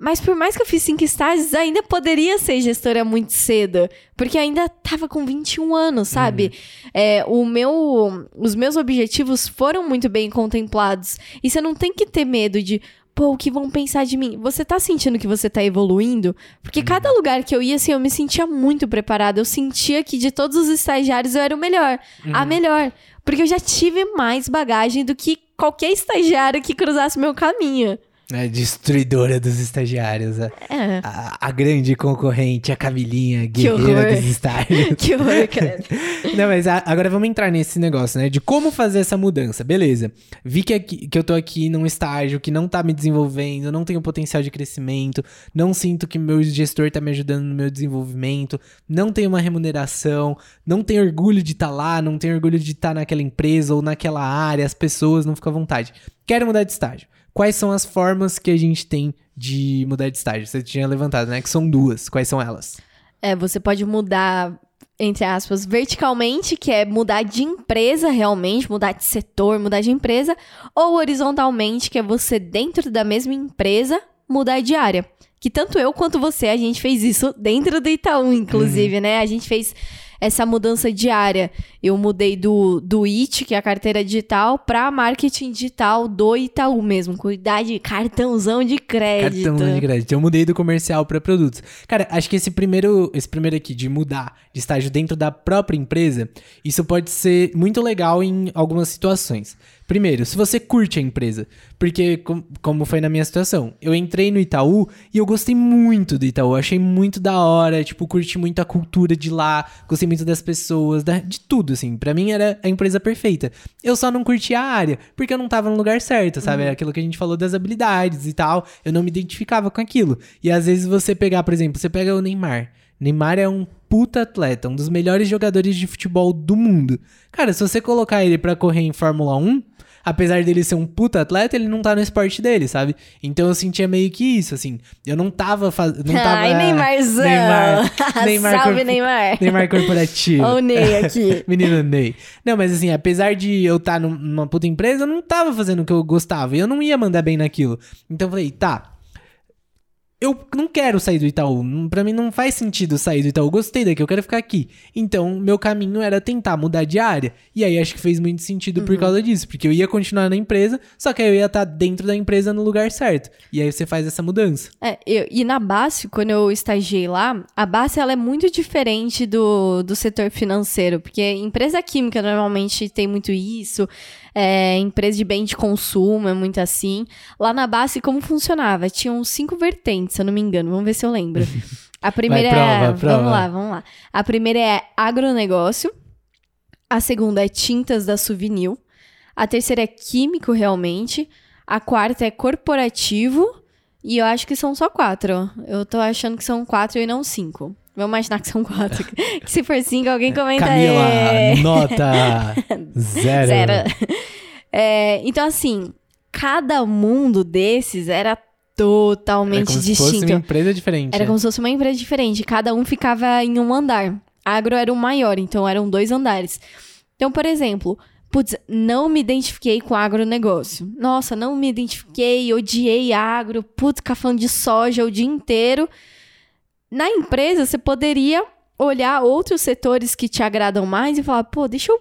Mas por mais que eu fiz cinco estágios, ainda poderia ser gestora muito cedo. Porque ainda tava com 21 anos, sabe? Uhum. É, o meu, os meus objetivos foram muito bem contemplados. E você não tem que ter medo de, pô, o que vão pensar de mim? Você tá sentindo que você tá evoluindo? Porque uhum. cada lugar que eu ia, assim, eu me sentia muito preparada. Eu sentia que de todos os estagiários eu era o melhor. Uhum. A melhor. Porque eu já tive mais bagagem do que qualquer estagiário que cruzasse meu caminho. É, destruidora dos estagiários. A, é. a, a, grande concorrente, a Camilinha, guerreira dos estágios. *laughs* que horror, cara. *laughs* Não, mas a, agora vamos entrar nesse negócio, né? De como fazer essa mudança. Beleza. Vi que, aqui, que eu tô aqui num estágio que não tá me desenvolvendo, não tenho potencial de crescimento, não sinto que meu gestor tá me ajudando no meu desenvolvimento, não tenho uma remuneração, não tenho orgulho de estar tá lá, não tenho orgulho de estar tá naquela empresa ou naquela área, as pessoas não ficam à vontade. Quero mudar de estágio quais são as formas que a gente tem de mudar de estágio? Você tinha levantado, né? Que são duas. Quais são elas? É, você pode mudar, entre aspas, verticalmente, que é mudar de empresa realmente, mudar de setor, mudar de empresa, ou horizontalmente, que é você, dentro da mesma empresa, mudar de área. Que tanto eu quanto você, a gente fez isso dentro do Itaú, inclusive, uhum. né? A gente fez essa mudança diária. Eu mudei do, do IT, que é a carteira digital, para marketing digital do Itaú mesmo. Cuidar de cartãozão de crédito. Cartãozão de crédito. Eu mudei do comercial para produtos. Cara, acho que esse primeiro, esse primeiro aqui de mudar de estágio dentro da própria empresa, isso pode ser muito legal em algumas situações. Primeiro, se você curte a empresa, porque com, como foi na minha situação, eu entrei no Itaú e eu gostei muito do Itaú, achei muito da hora, tipo, curti muito a cultura de lá, gostei muito das pessoas, da, de tudo, assim. Para mim era a empresa perfeita. Eu só não curti a área, porque eu não tava no lugar certo, sabe? Uhum. Aquilo que a gente falou das habilidades e tal, eu não me identificava com aquilo. E às vezes você pegar, por exemplo, você pega o Neymar. Neymar é um puta atleta, um dos melhores jogadores de futebol do mundo. Cara, se você colocar ele para correr em Fórmula 1, apesar dele ser um puta atleta, ele não tá no esporte dele, sabe? Então eu sentia meio que isso, assim. Eu não tava fazendo. Ai, Neymarzão! Neymar. *laughs* Neymar Salve, Neymar! Neymar corporativo. Olha o Ney aqui. *laughs* Menino Ney. Não, mas assim, apesar de eu estar numa puta empresa, eu não tava fazendo o que eu gostava. E eu não ia mandar bem naquilo. Então eu falei, tá. Eu não quero sair do Itaú. Pra mim não faz sentido sair do Itaú. Gostei daqui, eu quero ficar aqui. Então, meu caminho era tentar mudar de área. E aí acho que fez muito sentido por causa disso. Porque eu ia continuar na empresa, só que aí eu ia estar dentro da empresa no lugar certo. E aí você faz essa mudança. É, eu- e na base, quando eu estagiei lá, a base ela é muito diferente do, do setor financeiro, porque empresa química normalmente tem muito isso, é, empresa de bem de consumo é muito assim. Lá na base, como funcionava? Tinham cinco vertentes, se eu não me engano, vamos ver se eu lembro. *laughs* A primeira prova, é. prova. Vamos lá, vamos lá. A primeira é agronegócio, a segunda é tintas da Souvenir, a terceira é químico realmente, a quarta é corporativo. E eu acho que são só quatro. Eu tô achando que são quatro e não cinco. Vamos imaginar que são quatro. *laughs* que se for cinco, alguém comenta Camila, aí. nota *laughs* zero. Zero. É, então, assim, cada mundo desses era totalmente como se fosse distinto. uma empresa diferente. Era como se fosse uma empresa diferente. Cada um ficava em um andar. Agro era o maior, então eram dois andares. Então, por exemplo, putz, não me identifiquei com agronegócio. Nossa, não me identifiquei, odiei agro, putz, ficar falando de soja o dia inteiro. Na empresa, você poderia olhar outros setores que te agradam mais e falar, pô, deixa eu.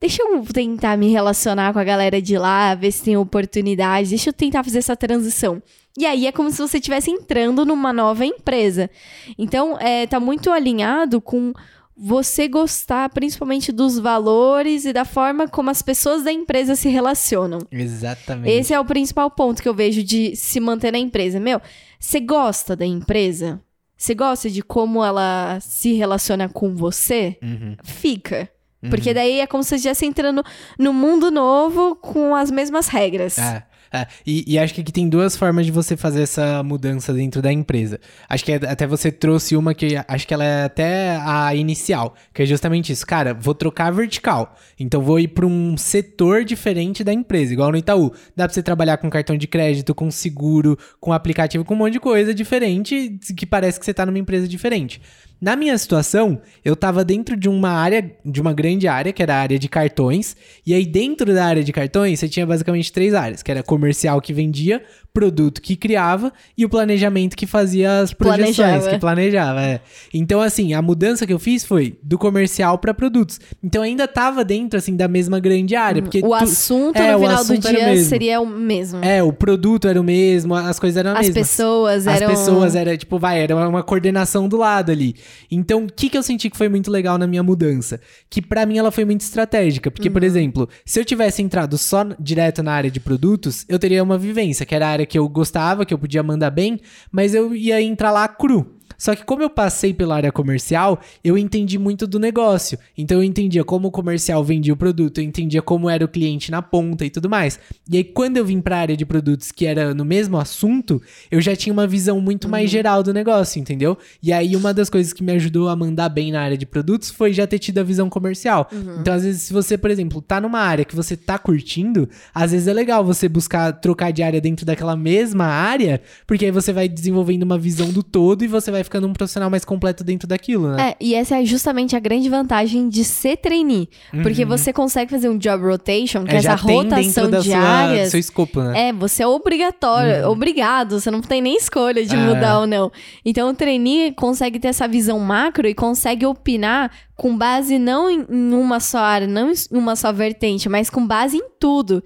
Deixa eu tentar me relacionar com a galera de lá, ver se tem oportunidade, deixa eu tentar fazer essa transição. E aí é como se você estivesse entrando numa nova empresa. Então, é, tá muito alinhado com você gostar principalmente dos valores e da forma como as pessoas da empresa se relacionam. Exatamente. Esse é o principal ponto que eu vejo de se manter na empresa. Meu, você gosta da empresa? Você gosta de como ela se relaciona com você? Uhum. Fica. Porque daí é como se você estivesse entrando no mundo novo com as mesmas regras. É, é. E, e acho que aqui tem duas formas de você fazer essa mudança dentro da empresa. Acho que é- até você trouxe uma que acho que ela é até a inicial, que é justamente isso. Cara, vou trocar vertical. Então vou ir para um setor diferente da empresa, igual no Itaú. Dá pra você trabalhar com cartão de crédito, com seguro, com aplicativo, com um monte de coisa diferente que parece que você tá numa empresa diferente. Na minha situação, eu tava dentro de uma área, de uma grande área, que era a área de cartões, e aí dentro da área de cartões, você tinha basicamente três áreas, que era comercial que vendia, produto que criava e o planejamento que fazia as projeções, Planejava. que planejava, é. Então assim, a mudança que eu fiz foi do comercial para produtos. Então ainda tava dentro assim da mesma grande área, porque o tu- assunto é, no o final do assunto era o dia mesmo. seria o mesmo. É, o produto era o mesmo, as coisas eram as As mesmas. pessoas As eram. pessoas era tipo, vai, era uma, coordenação do lado ali. Então, o que que eu senti que foi muito legal na minha mudança? Que pra mim ela foi muito estratégica, porque Uhum. por exemplo, se eu tivesse entrado só direto na área de produtos, eu teria uma vivência, que era a área que eu gostava, que eu podia mandar bem, mas eu ia entrar lá cru. Só que como eu passei pela área comercial, eu entendi muito do negócio. Então eu entendia como o comercial vendia o produto, eu entendia como era o cliente na ponta e tudo mais. E aí quando eu vim para a área de produtos que era no mesmo assunto, eu já tinha uma visão muito mais geral do negócio, entendeu? E aí uma das coisas que me ajudou a mandar bem na área de produtos foi já ter tido a visão comercial. Então às vezes se você, por exemplo, tá numa área que você tá curtindo, às vezes é legal você buscar trocar de área dentro daquela mesma área, porque aí você vai desenvolvendo uma visão do todo e você vai ficando um profissional mais completo dentro daquilo, né? É, e essa é justamente a grande vantagem de ser trainee. Porque você consegue fazer um job rotation, que é, Uhum. já essa rotação de sua, do áreas. seu escopo, né? É, você é obrigatório, obrigado, você não tem nem escolha de É. mudar ou não. Então o trainee consegue ter essa visão macro e consegue opinar com base não em uma só área, não em uma só vertente, mas com base em tudo.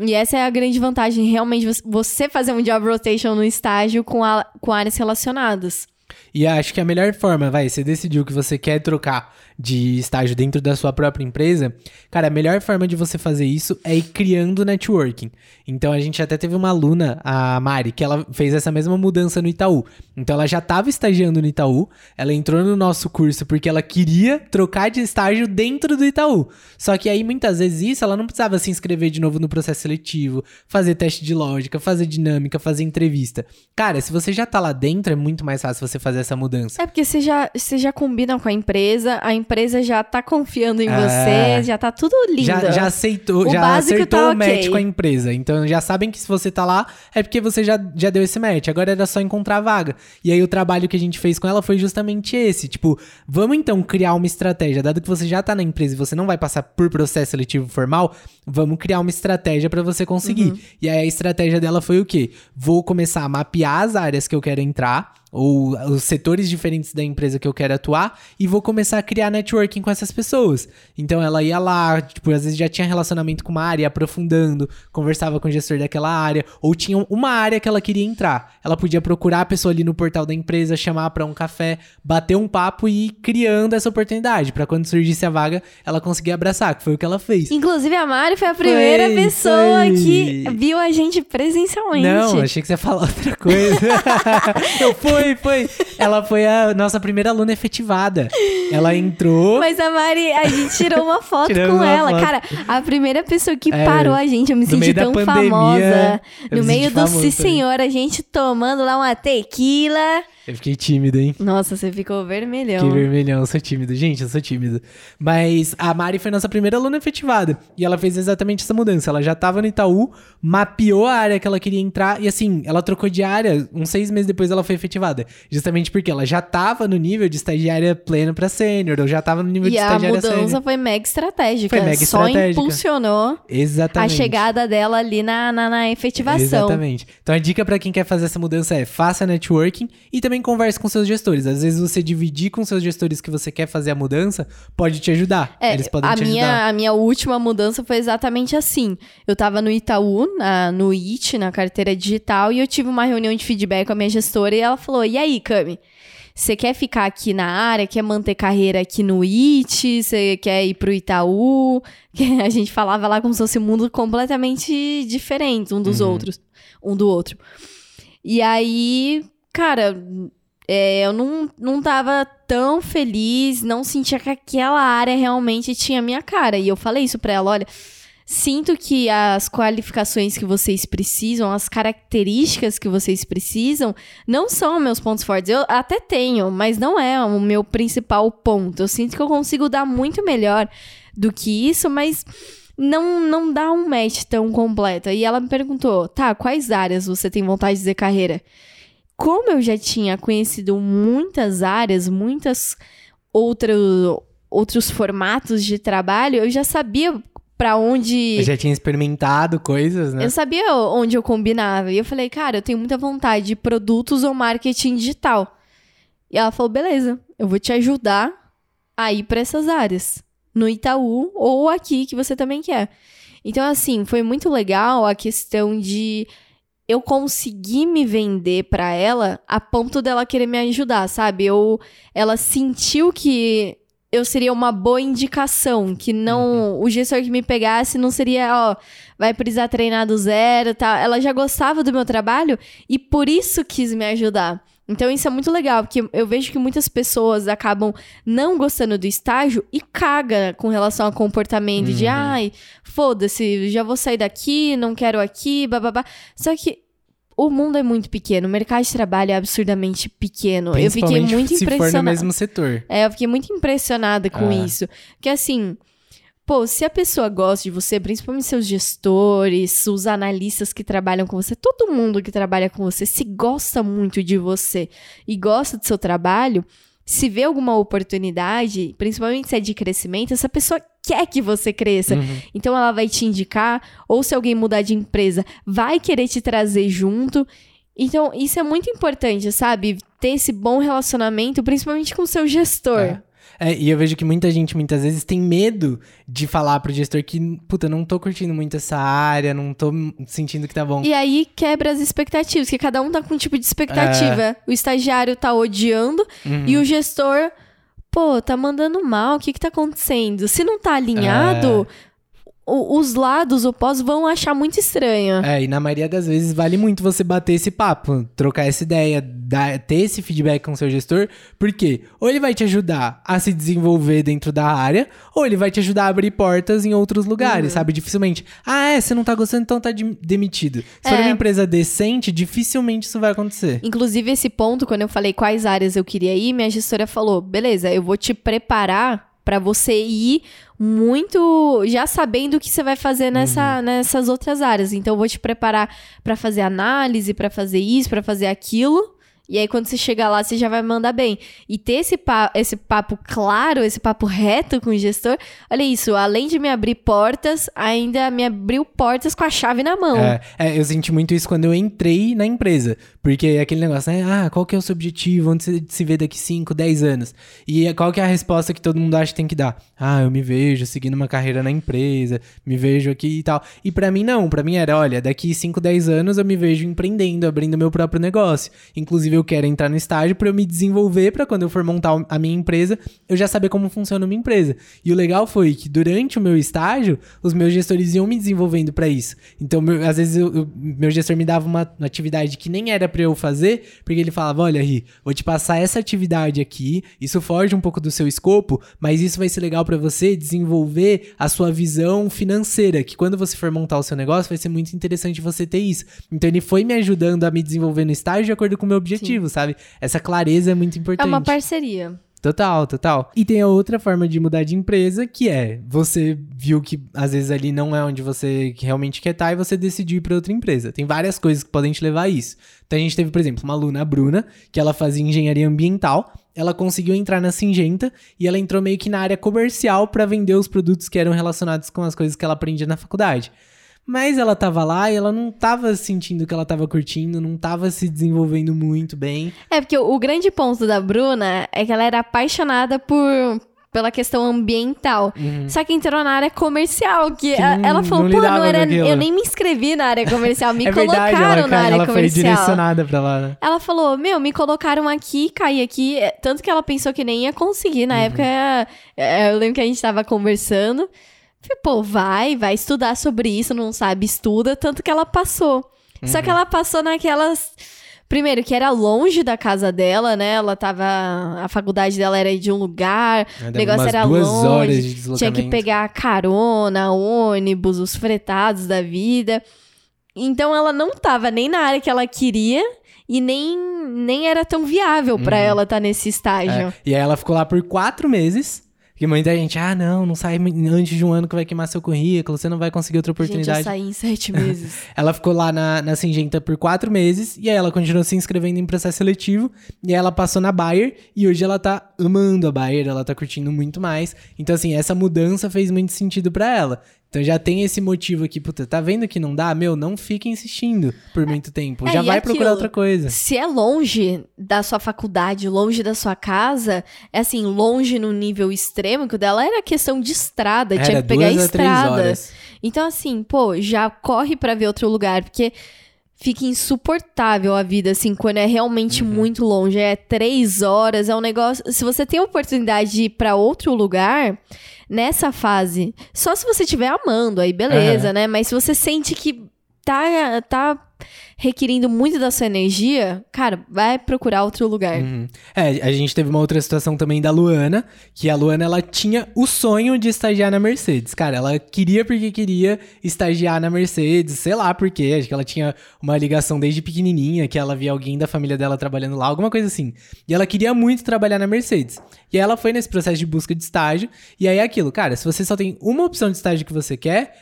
E essa é a grande vantagem, realmente, você- você fazer um job rotation no estágio com, a- com áreas relacionadas. E acho que a melhor forma, vai, você decidiu que você quer trocar de estágio dentro da sua própria empresa, cara, a melhor forma de você fazer isso é ir criando networking. Então a gente até teve uma aluna, a Mari, que ela fez essa mesma mudança no Itaú. Então ela já estava estagiando no Itaú, ela entrou no nosso curso porque ela queria trocar de estágio dentro do Itaú. Só que aí muitas vezes isso ela não precisava se inscrever de novo no processo seletivo, fazer teste de lógica, fazer dinâmica, fazer entrevista. Cara, se você já tá lá dentro, é muito mais fácil você fazer essa mudança. É porque você já, você já combina com a empresa, a empresa já tá confiando em É. você, já tá tudo lindo. Já, já aceitou, O já acertou tá o match ok. com a empresa. Então já sabem que se você tá lá, é porque você já, já deu esse match. Agora era só encontrar a vaga. E aí o trabalho que a gente fez com ela foi justamente esse. Tipo, vamos então criar uma estratégia. Dado que você já tá na empresa e você não vai passar por processo seletivo formal, vamos criar uma estratégia pra você conseguir. Uhum. E aí a estratégia dela foi o quê? Vou começar a mapear as áreas que eu quero entrar. Ou os setores diferentes da empresa que eu quero atuar, e vou começar a criar networking com essas pessoas. Então ela ia lá, tipo, às vezes já tinha relacionamento com uma área, aprofundando, conversava com o gestor daquela área, ou tinha uma área que ela queria entrar. Ela podia procurar a pessoa ali no portal da empresa, chamar pra um café, bater um papo e ir criando essa oportunidade, pra quando surgisse a vaga, ela conseguir abraçar, que foi o que ela fez. Inclusive, a Mari foi a primeira Foi, pessoa foi. que viu a gente presencialmente. Não, achei que você ia falar outra coisa. *laughs* Não, foi, foi. Ela foi a nossa primeira aluna efetivada. Ela entrou. Mas a Mari, a gente tirou uma foto Tiramos com uma ela. foto. Cara, a primeira pessoa que É, parou a gente, eu me senti tão pandemia, famosa. No me meio do famoso Sim. Senhor, a gente tomando lá uma tequila. Eu fiquei tímido, hein? Nossa, você ficou vermelhão. Fiquei vermelhão, eu sou tímido. Gente, eu sou tímido. Mas a Mari foi nossa primeira aluna efetivada. E ela fez exatamente essa mudança. Ela já tava no Itaú, mapeou a área que ela queria entrar. E assim, ela trocou de área. Uns seis meses depois ela foi efetivada. Justamente porque ela já tava no nível de estagiária plena pra sênior. Ou já tava no nível E de a estagiária mudança sênior. foi mega estratégica. Foi mega Só estratégica. impulsionou Exatamente. a chegada dela ali na, na, na efetivação. Exatamente. Então a dica pra quem quer fazer essa mudança é faça networking e também converse com seus gestores. Às vezes você dividir com seus gestores que você quer fazer a mudança pode te ajudar. É, Eles podem a te minha, ajudar. A minha última mudança foi exatamente assim. Eu tava no Itaú, na- no IT, na carteira digital, e eu tive uma reunião de feedback com a minha gestora e ela falou: E aí, Cami? Você quer ficar aqui na área? Quer manter carreira aqui no IT? Você quer ir pro Itaú? *laughs* A gente falava lá como se fosse um mundo completamente diferente um dos Uhum. outros. Um do outro. E aí, cara, é, eu não, não tava tão feliz, não sentia que aquela área realmente tinha minha cara. E eu falei isso pra ela, olha, sinto que as qualificações que vocês precisam, as características que vocês precisam, não são meus pontos fortes. Eu até tenho, mas não é o meu principal ponto. Eu sinto que eu consigo dar muito melhor do que isso, mas não, não dá um match tão completo. E ela me perguntou, tá, quais áreas você tem vontade de dizer carreira? Como eu já tinha conhecido muitas áreas, muitas outro, outros formatos de trabalho, eu já sabia pra onde. Eu já tinha experimentado coisas, né? Eu sabia onde eu combinava. E eu falei, cara, eu tenho muita vontade de produtos ou marketing digital. E ela falou, beleza, eu vou te ajudar a ir pra essas áreas. No Itaú ou aqui que você também quer. Então, assim, foi muito legal a questão de eu conseguir me vender pra ela a ponto dela querer me ajudar, sabe? Eu, ela sentiu que eu seria uma boa indicação, que não o gestor que me pegasse não seria, ó, vai precisar treinar do zero, tá? Ela já gostava do meu trabalho e por isso quis me ajudar. Então isso é muito legal, porque eu vejo que muitas pessoas acabam não gostando do estágio e caga com relação ao comportamento de, Uhum. ai, foda-se, já vou sair daqui, não quero aqui, bababá. Só que o mundo é muito pequeno, o mercado de trabalho é absurdamente pequeno. Eu fiquei muito se for no impressionada. mesmo setor. É, eu fiquei muito impressionada com Ah. isso. Que assim, pô, se a pessoa gosta de você, principalmente seus gestores, os analistas que trabalham com você, todo mundo que trabalha com você, se gosta muito de você e gosta do seu trabalho, se vê alguma oportunidade, principalmente se é de crescimento, essa pessoa quer que você cresça. Uhum. Então ela vai te indicar, ou se alguém mudar de empresa, vai querer te trazer junto. Então, isso é muito importante, sabe? Ter esse bom relacionamento, principalmente com o seu gestor. É. É, e eu vejo que muita gente muitas vezes tem medo de falar pro gestor que, puta, não tô curtindo muito essa área, não tô sentindo que tá bom. E aí quebra as expectativas, que cada um tá com um tipo de expectativa. O estagiário tá odiando Uhum. e o gestor, pô, tá mandando mal, o que que tá acontecendo? Se não tá alinhado, o- os lados opostos vão achar muito estranho. É, e na maioria das vezes vale muito você bater esse papo, trocar essa ideia, dar, ter esse feedback com o seu gestor, porque ou ele vai te ajudar a se desenvolver dentro da área, ou ele vai te ajudar a abrir portas em outros lugares, Uhum. sabe? Dificilmente. Ah, é, você não tá gostando, então tá de- demitido. Se for É. uma empresa decente, dificilmente isso vai acontecer. Inclusive, esse ponto, quando eu falei quais áreas eu queria ir, minha gestora falou: beleza, eu vou te preparar pra você ir muito já sabendo o que você vai fazer nessa, nessas outras áreas. Então, eu vou te preparar pra fazer análise, pra fazer isso, pra fazer aquilo. E aí, quando você chegar lá, você já vai mandar bem. E ter esse, pa esse papo claro, esse papo reto com o gestor, olha isso, além de me abrir portas, ainda me abriu portas com a chave na mão. É, é, eu senti muito isso quando eu entrei na empresa. Porque é aquele negócio, né? Ah, qual que é o seu objetivo? Onde você se vê daqui 5, 10 anos? E qual que é a resposta que todo mundo acha que tem que dar? Ah, eu me vejo seguindo uma carreira na empresa, me vejo aqui e tal. E pra mim não, pra mim era, olha, daqui 5, 10 anos eu me vejo empreendendo, abrindo meu próprio negócio. Inclusive eu quero entrar no estágio pra eu me desenvolver pra quando eu for montar a minha empresa, eu já saber como funciona uma empresa. E o legal foi que durante o meu estágio, os meus gestores iam me desenvolvendo pra isso. Então, meu- às vezes eu- eu- meu gestor me dava uma, uma atividade que nem era pra eu fazer, porque ele falava: "Olha, Ri, vou te passar essa atividade aqui, isso foge um pouco do seu escopo, mas isso vai ser legal pra você desenvolver a sua visão financeira, que quando você for montar o seu negócio, vai ser muito interessante você ter isso". Então, ele foi me ajudando a me desenvolver no estágio de acordo com o meu objetivo, sabe? Essa clareza é muito É importante. uma parceria. Total, total. E tem a outra forma de mudar de empresa, que é você viu que às vezes ali não é onde você realmente quer estar e você decidiu ir para outra empresa. Tem várias coisas que podem te levar a isso. Então a gente teve, por exemplo, uma aluna, a Bruna, que ela fazia engenharia ambiental. Ela conseguiu entrar na Singenta e ela entrou meio que na área comercial para vender os produtos que eram relacionados com as coisas que ela aprendia na faculdade. Mas ela tava lá e ela não tava sentindo que ela tava curtindo, não tava se desenvolvendo muito bem. É, porque o, o grande ponto da Bruna é que ela era apaixonada por pela questão ambiental. Só que entrou na área comercial, que, Uhum. Que a- não- ela falou, não pô, não era, aquilo." eu nem me inscrevi na área comercial, me *laughs* é verdade, colocaram ela, na área ela foi comercial. direcionada pra lá, né? Ela falou, meu, me colocaram aqui, caí aqui. É, Tanto que ela pensou que nem ia conseguir. Uhum. Na época, é, eu lembro que a gente tava conversando. Pô, vai, vai estudar sobre isso, não sabe, estuda. Tanto que ela passou. Só Uhum. que ela passou naquelas... Primeiro, que era longe da casa dela, né? Ela tava... A faculdade dela era de um lugar, É, o negócio era duas longe. horas de Tinha que pegar carona, ônibus, os fretados da vida. Então ela não tava nem na área que ela queria e nem, nem era tão viável pra Uhum. ela estar nesse estágio. É, E aí ela ficou lá por quatro meses. Que muita gente, ah, não, não sai antes de um ano que vai queimar seu currículo, você não vai conseguir outra Gente, eu oportunidade. saí em sete *laughs* meses. Ela ficou lá na, na Singenta por quatro meses, e aí ela continuou se inscrevendo em processo seletivo, e aí ela passou na Bayer, e hoje ela tá amando a Bayer, ela tá curtindo muito mais. Então, assim, essa mudança fez muito sentido pra ela. Então já tem esse motivo aqui, puta, tá vendo que não dá? Meu, não fica insistindo por muito tempo. É, já vai aquilo, procurar outra coisa. Se é longe da sua faculdade, longe da sua casa, é assim, longe no nível extremo, que o dela era questão de estrada, tinha Era que pegar a estrada. Então, assim, pô, já corre pra ver outro lugar, porque fica insuportável a vida, assim, quando é realmente Uhum. muito longe. É três horas, é um negócio. Se você tem a oportunidade de ir pra outro lugar, nessa fase, só se você estiver amando, aí beleza, Aham. né? Mas se você sente que tá, tá requerindo muito da sua energia, cara, vai procurar outro lugar. Uhum. É, a gente teve uma outra situação também da Luana, que a Luana, ela tinha o sonho de estagiar na Mercedes. Cara, ela queria porque queria estagiar na Mercedes, sei lá por quê, acho que ela tinha uma ligação desde pequenininha, que ela via alguém da família dela trabalhando lá, alguma coisa assim. E ela queria muito trabalhar na Mercedes. E aí ela foi nesse processo de busca de estágio, e aí é aquilo, cara, se você só tem uma opção de estágio que você quer,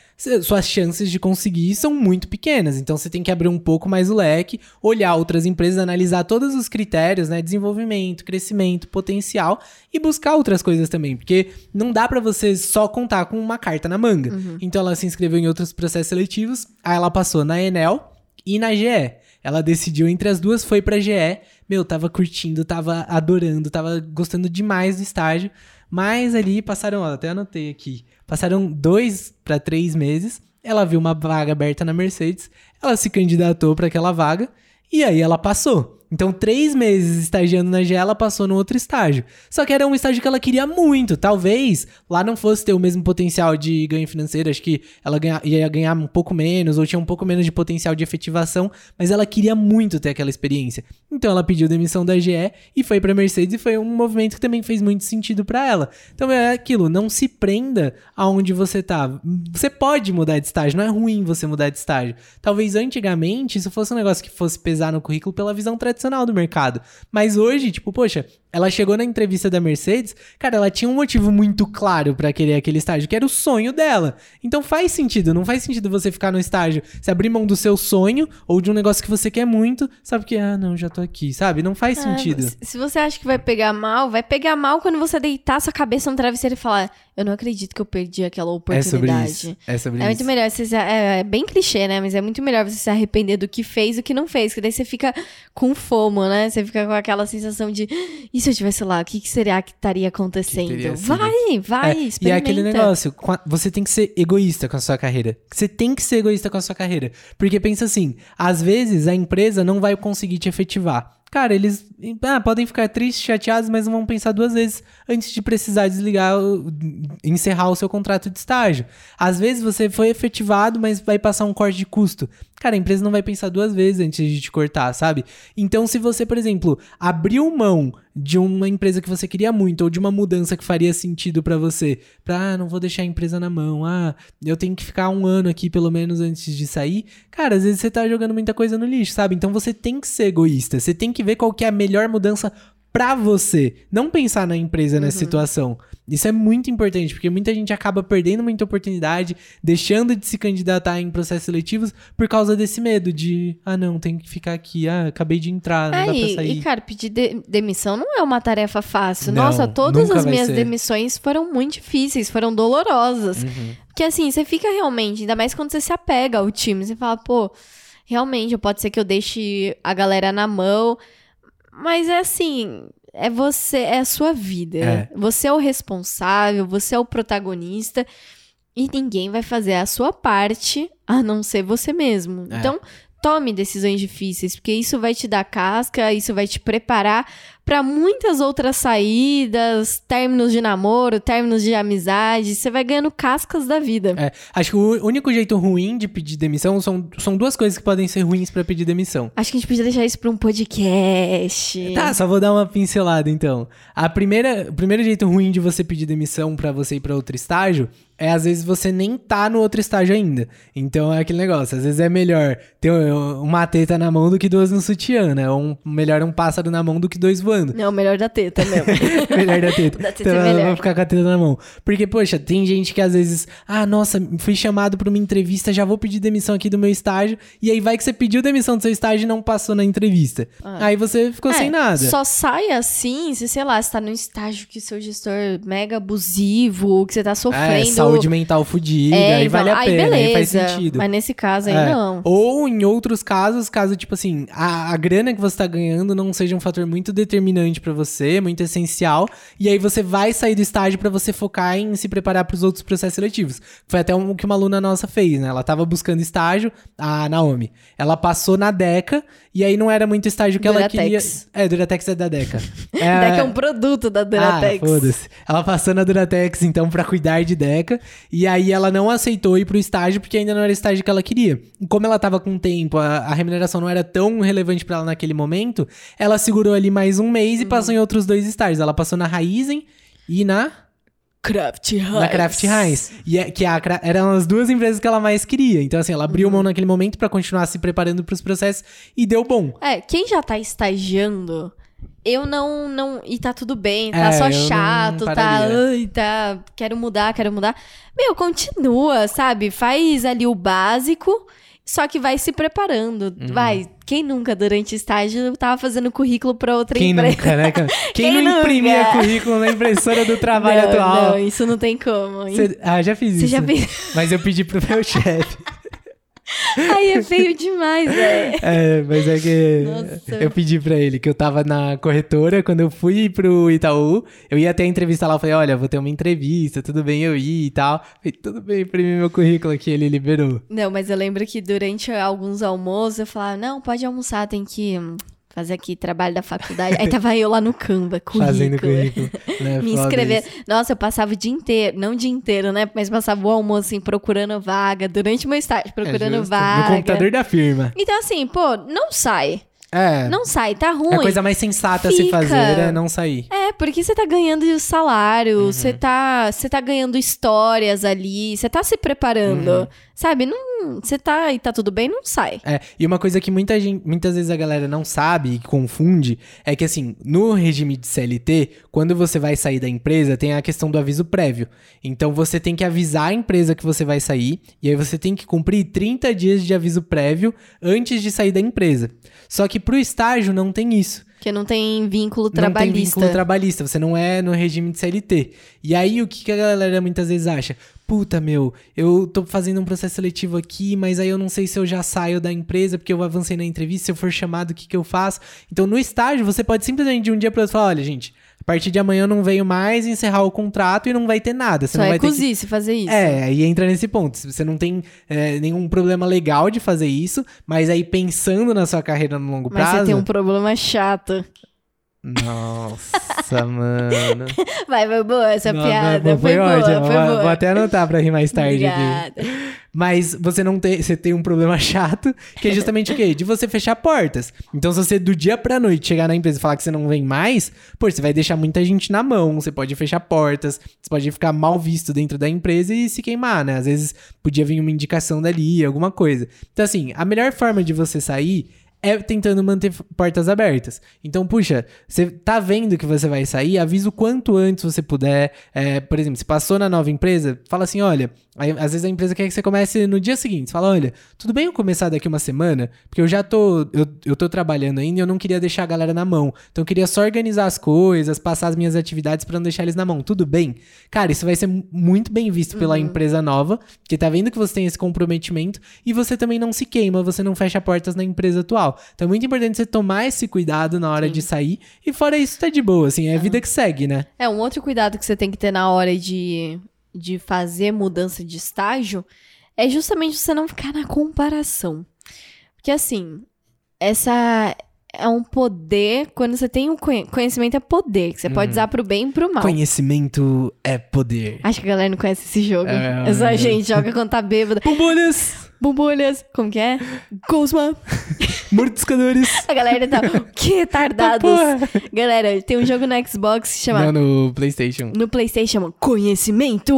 suas chances de conseguir são muito pequenas. Então você tem que abrir um pouco mais o leque, olhar outras empresas, analisar todos os critérios, né? Desenvolvimento, crescimento, potencial e buscar outras coisas também. Porque não dá pra você só contar com uma carta na manga. Então ela se inscreveu em outros processos seletivos, aí ela passou na Enel e na GE. Ela decidiu entre as duas, foi pra GE. Meu, tava curtindo, tava adorando, tava gostando demais do estágio. Mas ali passaram, ó, até anotei aqui. Passaram dois pra três meses. Ela viu uma vaga aberta na Mercedes. Ela se candidatou pra aquela vaga. E aí ela passou. Então, três meses estagiando na GE, ela passou no outro estágio. Só que era um estágio que ela queria muito. Talvez lá não fosse ter o mesmo potencial de ganho financeiro. Acho que ela ganha, ia ganhar um pouco menos, ou tinha um pouco menos de potencial de efetivação. Mas ela queria muito ter aquela experiência. Então, ela pediu demissão da GE e foi pra Mercedes. E foi um movimento que também fez muito sentido para ela. Então, é aquilo. Não se prenda aonde você tá. Você pode mudar de estágio. Não é ruim você mudar de estágio. Talvez antigamente isso fosse um negócio que fosse pesar no currículo pela visão tradicional tradicional do mercado. Mas hoje, tipo, poxa, ela chegou na entrevista da Mercedes, cara, ela tinha um motivo muito claro para querer aquele estágio, que era o sonho dela. Então faz sentido, não faz sentido você ficar no estágio, se abrir mão do seu sonho ou de um negócio que você quer muito, sabe que, ah, não, já tô aqui, sabe? Não faz é, sentido. Se você acha que vai pegar mal, vai pegar mal quando você deitar sua cabeça no travesseiro e falar, eu não acredito que eu perdi aquela oportunidade. É sobre isso. É, sobre é muito melhor, você, é, é, bem clichê, né? Mas é muito melhor você se arrepender do que fez do que não fez, que daí você fica com fomo, né? Você fica com aquela sensação de, e se eu tivesse lá, o que, que será que estaria acontecendo? Que vai, vai, é, experimenta. E é aquele negócio, você tem que ser egoísta com a sua carreira. Você tem que ser egoísta com a sua carreira. Porque pensa assim, às vezes a empresa não vai conseguir te efetivar cara, eles ah, podem ficar tristes, chateados, mas não vão pensar duas vezes antes de precisar desligar, encerrar o seu contrato de estágio. Às vezes você foi efetivado, mas vai passar um corte de custo. Cara, a empresa não vai pensar duas vezes antes de te cortar, sabe? Então, se você, por exemplo, abriu mão de uma empresa que você queria muito ou de uma mudança que faria sentido para você, pra, ah, não vou deixar a empresa na mão, ah, eu tenho que ficar um ano aqui pelo menos antes de sair, cara, às vezes você tá jogando muita coisa no lixo, sabe? Então você tem que ser egoísta, você tem que ver qual que é a melhor mudança para você, não pensar na empresa nessa uhum. situação. Isso é muito importante, porque muita gente acaba perdendo muita oportunidade, deixando de se candidatar em processos seletivos por causa desse medo de, ah, não, tem que ficar aqui, ah, acabei de entrar, não é, dá pra sair. E, cara, pedir de demissão não é uma tarefa fácil. Não, Nossa, todas as minhas ser. demissões foram muito difíceis, foram dolorosas. Uhum. Porque assim, você fica realmente, ainda mais quando você se apega ao time, você fala, pô, realmente, pode ser que eu deixe a galera na mão. Mas é assim, é você, é a sua vida. É. Você é o responsável, você é o protagonista e ninguém vai fazer a sua parte a não ser você mesmo. É. Então, tome decisões difíceis, porque isso vai te dar casca, isso vai te preparar para muitas outras saídas, términos de namoro, términos de amizade, você vai ganhando cascas da vida. É, acho que o único jeito ruim de pedir demissão são, são duas coisas que podem ser ruins para pedir demissão. Acho que a gente podia deixar isso para um podcast. Tá, só vou dar uma pincelada então. A primeira, o primeiro jeito ruim de você pedir demissão para você ir para outro estágio é às vezes você nem tá no outro estágio ainda. Então é aquele negócio, às vezes é melhor ter uma teta na mão do que duas no sutiã, né? Ou um, melhor um pássaro na mão do que dois voando. Não, melhor da teta mesmo. *laughs* melhor da teta. da teta então é melhor. vai ficar com a teta na mão. Porque, poxa, tem gente que às vezes, ah, nossa, fui chamado para uma entrevista, já vou pedir demissão aqui do meu estágio. E aí vai que você pediu demissão do seu estágio e não passou na entrevista. Ah. Aí você ficou é, sem nada. Só sai assim se, sei lá, você tá num estágio que seu gestor é mega abusivo, que você tá sofrendo. É, saúde mental fodida, é, aí então, vale a aí pena, beleza, aí faz sentido. Mas nesse caso aí é. não. Ou em outros casos, caso, tipo assim, a, a grana que você tá ganhando não seja um fator muito determinante para você, muito essencial, e aí você vai sair do estágio para você focar em se preparar para os outros processos seletivos. Foi até o que uma aluna nossa fez, né? Ela tava buscando estágio, a Naomi. Ela passou na DECA e aí não era muito estágio que Duratex. ela queria. É, Duratex é da Deca. É... *laughs* Deca é um produto da Duratex. Ah, foda-se. Ela passou na Duratex, então, para cuidar de Deca. E aí ela não aceitou ir pro estágio porque ainda não era estágio que ela queria. E como ela tava com tempo, a, a remuneração não era tão relevante para ela naquele momento, ela segurou ali mais um mês e uhum. passou em outros dois estágios. Ela passou na Raizen e na. Kraft Heinz. Na Kraft Heinz. E é, que a, eram as duas empresas que ela mais queria. Então, assim, ela abriu uhum. mão naquele momento para continuar se preparando para os processos e deu bom. É, quem já tá estagiando, eu não. não e tá tudo bem, tá é, só chato, tá. Ai, tá. Quero mudar, quero mudar. Meu, continua, sabe? Faz ali o básico só que vai se preparando. Uhum. Vai. Quem nunca, durante estágio, tava fazendo currículo pra outra Quem empresa? Nunca, né? Quem, *laughs* Quem não nunca? imprimia currículo na impressora do trabalho não, atual? Não, isso não tem como. Cê, ah, já fiz Você isso. Já? Mas eu pedi pro meu *laughs* chefe. *laughs* Aí é feio demais, velho. É, mas é que Nossa. eu pedi pra ele que eu tava na corretora, quando eu fui pro Itaú, eu ia até a entrevista lá, eu falei, olha, vou ter uma entrevista, tudo bem eu ir e tal. Falei, tudo bem, imprimi meu currículo aqui, ele liberou. Não, mas eu lembro que durante alguns almoços eu falava, não, pode almoçar, tem que fazer aqui trabalho da faculdade. Aí tava eu lá no Canva, currículo. *laughs* Fazendo currículo. Né? *laughs* Me inscrever. Nossa, eu passava o dia inteiro, não o dia inteiro, né? Mas passava o almoço, assim, procurando vaga, durante o meu estágio, procurando É vaga. No computador da firma. Então, assim, pô, não sai. É. Não sai, tá ruim. É a coisa mais sensata a se fazer é não sair. É, porque você tá ganhando salário, Uhum. você tá, você tá ganhando histórias ali, você tá se preparando, Uhum. Sabe? Não, você tá e tá tudo bem, não sai. É, e uma coisa que muita gente, muitas vezes a galera não sabe e confunde é que, assim, no regime de CLT, quando você vai sair da empresa, tem a questão do aviso prévio. Então, você tem que avisar a empresa que você vai sair, e aí você tem que cumprir 30 dias de aviso prévio antes de sair da empresa. Só que pro estágio não tem isso. Porque não tem vínculo Não tem trabalhista. vínculo trabalhista, você não é no regime de CLT. E aí, o que, que a galera muitas vezes acha? Puta, meu, eu tô fazendo um processo seletivo aqui, mas aí eu não sei se eu já saio da empresa porque eu avancei na entrevista, se eu for chamado, o que, que eu faço? Então, no estágio, você pode simplesmente de um dia pro outro falar, olha, gente, partir de amanhã eu não venho mais, encerrar o contrato e não vai ter nada. Você Só não é vai ter que cozice fazer isso. é, aí entra nesse ponto. Se Você não tem é, nenhum problema legal de fazer isso, mas aí pensando na sua carreira no longo Mas prazo. você tem um problema chato. Nossa, *laughs* mano. Vai, foi boa essa Não, piada. foi, boa, ótimo. foi Vou- boa. Vou até anotar pra rir mais tarde aqui. Mas você não tem, você tem um problema *laughs* chato, que é justamente o quê? De você fechar portas. Então, se você do dia pra noite chegar na empresa e falar que você não vem mais, pô, você vai deixar muita gente na mão, você pode fechar portas, você pode ficar mal visto dentro da empresa e se queimar, né? Às vezes podia vir uma indicação dali, alguma coisa. Então, assim, a melhor forma de você sair é tentando manter portas abertas. Então, puxa, você tá vendo que você vai sair, avisa o quanto antes você puder. É, por exemplo, se passou na nova empresa, fala assim: olha, aí, às vezes a empresa quer que você comece no dia seguinte. Você fala: olha, tudo bem eu começar daqui uma semana? Porque eu já tô. Eu, eu tô trabalhando ainda e eu não queria deixar a galera na mão. Então eu queria só organizar as coisas, passar as minhas atividades pra não deixar eles na mão. Tudo bem? Cara, isso vai ser mu- muito bem visto pela empresa nova, que tá vendo que você tem esse comprometimento e você também não se queima, você não fecha portas na empresa atual. Então é muito importante você tomar esse cuidado na hora de sair. E fora isso, tá de boa, assim, é a vida que segue, né? É, um outro cuidado que você tem que ter na hora de, de fazer mudança de estágio é justamente você não ficar na comparação. Porque assim, essa é um poder, quando você tem um conhe- conhecimento é poder, que você pode usar pro bem e pro mal. Conhecimento é poder. Acho que a galera não conhece esse jogo. É, Essa é. gente joga quando tá bêbada. Bombulhas! Bumbulhas, como que é? Gosma. *laughs* Mordiscadores! A galera tá. Que retardados. Ah, porra. galera, tem um jogo no Xbox que chama. Não, no Playstation. No PlayStation chama Conhecimento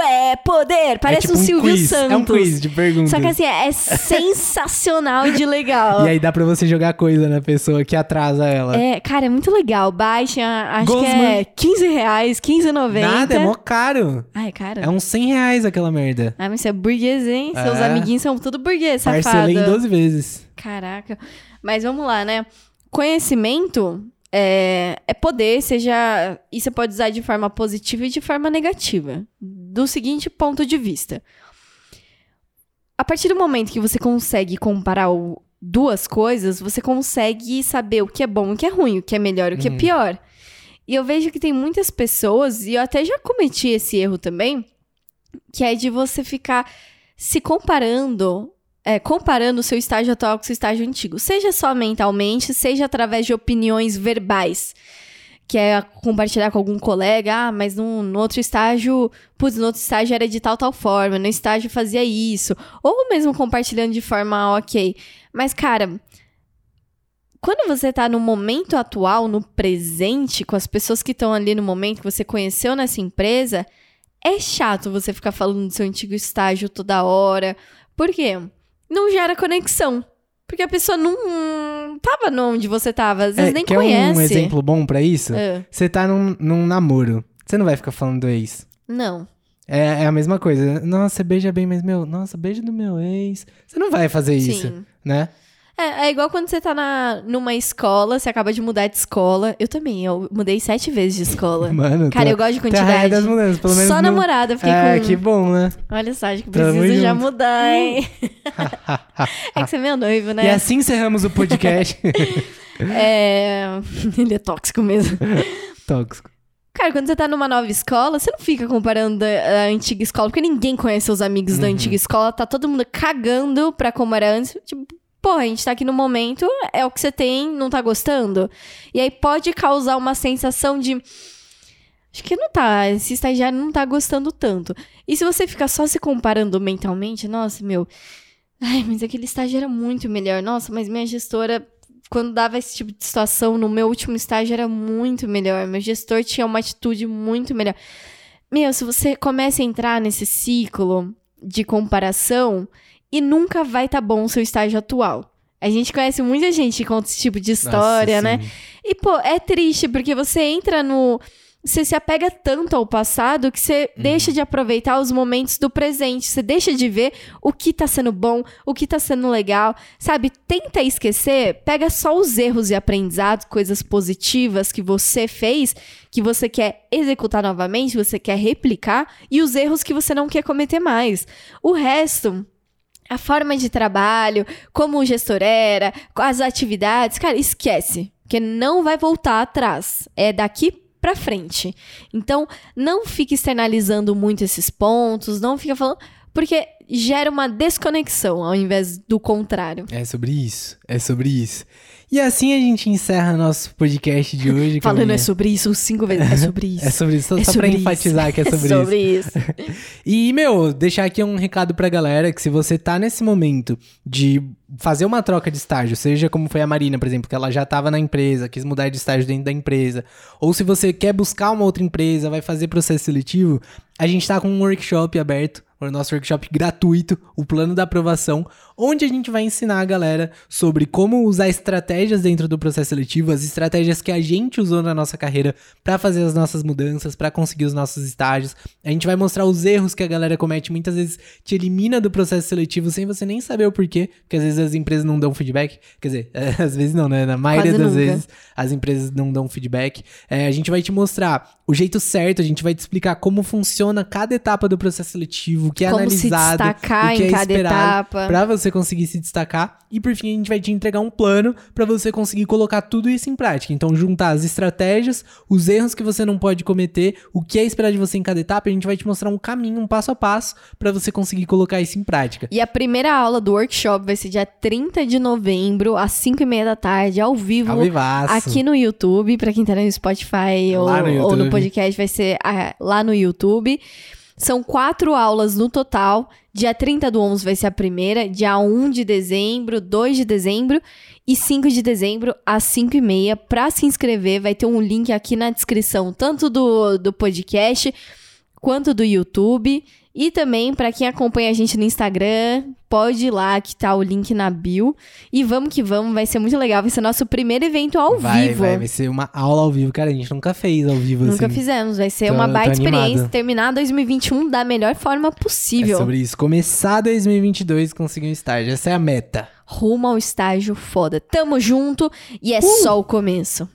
é Poder. Parece é tipo um Silvio quiz. Santos. É um quiz de perguntas. Só que assim, é sensacional de legal. E aí dá pra você jogar coisa na pessoa que atrasa ela. É, cara, é muito legal. Baixem, acho que Gosma. é 15 reais, 15,90. Nada, é mó caro. Ai, cara. É uns 100 reais aquela merda. Ah, mas você é burguês, hein? Seus É. amiguinhos são tudo burguês, safado. Parcelei em 12 vezes. Caraca. Mas vamos lá, né? Conhecimento é, é poder, seja. E você pode usar de forma positiva e de forma negativa. Do seguinte ponto de vista. A partir do momento que você consegue comparar o- duas coisas, você consegue saber o que é bom e o que é ruim, o que é melhor e o que é Uhum. pior. E eu vejo que tem muitas pessoas, e eu até já cometi esse erro também, que é de você ficar se comparando é, comparando o seu estágio atual com o seu estágio antigo. Seja só mentalmente, seja através de opiniões verbais. Que é compartilhar com algum colega, ah, mas no, no outro estágio, putz, no outro estágio era de tal, tal forma, no estágio fazia isso. Ou mesmo compartilhando de forma ok. Mas, cara, quando você tá no momento atual, no presente, com as pessoas que estão ali no momento que você conheceu nessa empresa, é chato você ficar falando do seu antigo estágio toda hora. Por quê? Não gera conexão. Porque a pessoa não tava onde você tava, às vezes É, nem quer conhece. um exemplo bom pra isso? É. Você tá num, num namoro. Você não vai ficar falando do ex. Não. É, é a mesma coisa. Nossa, você beija bem, mas meu, nossa, beijo do meu ex. Você não vai fazer isso, Sim. né? É, é igual quando você tá na, numa escola, você acaba de mudar de escola. Eu também, eu mudei sete vezes de escola. *laughs* Mano, Cara, tô- eu gosto de quantidade. das mudanças, pelo menos. Só não- namorada, fiquei É, com. que bom, né? Olha só, acho que Tamo preciso já mudar, hein? é que você é meu noivo, né? E assim encerramos o podcast. *laughs* É. Ele é tóxico mesmo. Tóxico. Cara, quando você tá numa nova escola, você não fica comparando a, antiga escola, porque ninguém conhece os amigos da Uhum. antiga escola, tá todo mundo cagando pra como era antes. Tipo, Pô, a gente tá aqui no momento, é o que você tem, não tá gostando? E aí pode causar uma sensação de. Acho que não tá, esse estagiário não tá gostando tanto. E se você ficar só se comparando mentalmente, nossa, meu. Ai, mas aquele estágio era muito melhor. Nossa, mas minha gestora, quando dava esse tipo de situação no meu último estágio, era muito melhor. Meu gestor tinha uma atitude muito melhor. Meu, se você começa a entrar nesse ciclo de comparação, e nunca vai estar tá bom o seu estágio atual. A gente conhece muita gente que conta esse tipo de história, Nossa, né? Sim. E, pô, é triste, porque você entra no você se apega tanto ao passado que você uhum. deixa de aproveitar os momentos do presente. Você deixa de ver o que tá sendo bom, o que tá sendo legal. Sabe? Tenta esquecer, pega só os erros e aprendizados, coisas positivas que você fez, que você quer executar novamente, você quer replicar, e os erros que você não quer cometer mais. O resto a forma de trabalho, como o gestor era, as atividades, cara, esquece, porque não vai voltar atrás. É daqui para frente. Então, não fique externalizando muito esses pontos, não fica falando, porque gera uma desconexão ao invés do contrário. É sobre isso, é sobre isso. E assim a gente encerra nosso podcast de hoje. *laughs* Falando é sobre isso cinco vezes. É sobre *laughs* isso. é sobre isso. Só, é só pra enfatizar que é *laughs* sobre, é sobre isso. isso. e, meu, deixar aqui um recado pra galera que se você tá nesse momento de fazer uma troca de estágio, seja como foi a Marina, por exemplo, que ela já estava na empresa, quis mudar de estágio dentro da empresa, ou se você quer buscar uma outra empresa, vai fazer processo seletivo, a gente está com um workshop aberto o nosso workshop gratuito, o plano da aprovação, onde a gente vai ensinar a galera sobre como usar estratégias dentro do processo seletivo, as estratégias que a gente usou na nossa carreira para fazer as nossas mudanças, para conseguir os nossos estágios. A gente vai mostrar os erros que a galera comete, muitas vezes te elimina do processo seletivo sem você nem saber o porquê, porque às vezes as empresas não dão feedback, quer dizer, *laughs* às vezes não, né? Na maioria Quase das nunca. vezes as empresas não dão feedback. É, a gente vai te mostrar o jeito certo, a gente vai te explicar como funciona cada etapa do processo seletivo, o que é como analisado, o que é esperado para você conseguir se destacar. E por fim, a gente vai te entregar um plano para você conseguir colocar tudo isso em prática. Então, juntar as estratégias, os erros que você não pode cometer, o que é esperado de você em cada etapa, a gente vai te mostrar um caminho, um passo a passo para você conseguir colocar isso em prática. E a primeira aula do workshop vai ser dia 30 de novembro, às 5 e meia da tarde, ao vivo, ao aqui no YouTube, para quem tá no Spotify ou no, ou no podcast, vai ser ah, lá no YouTube. São quatro aulas no total. Dia 30 do 11 vai ser a primeira, dia 1 de dezembro, 2 de dezembro e 5 de dezembro às 5 e meia. Para se inscrever, vai ter um link aqui na descrição, tanto do, do podcast quanto do YouTube. E também, para quem acompanha a gente no Instagram, pode ir lá que tá o link na bio. E vamos que vamos, vai ser muito legal. Vai ser nosso primeiro evento ao vai, vivo. Vai, vai ser uma aula ao vivo. Cara, a gente nunca fez ao vivo nunca assim. fizemos. Vai ser tô, uma baita experiência. Terminar 2021 da melhor forma possível. É sobre isso. Começar 2022 e conseguir um estágio. Essa é a meta. Rumo ao estágio foda. Tamo junto e é uh! só o começo.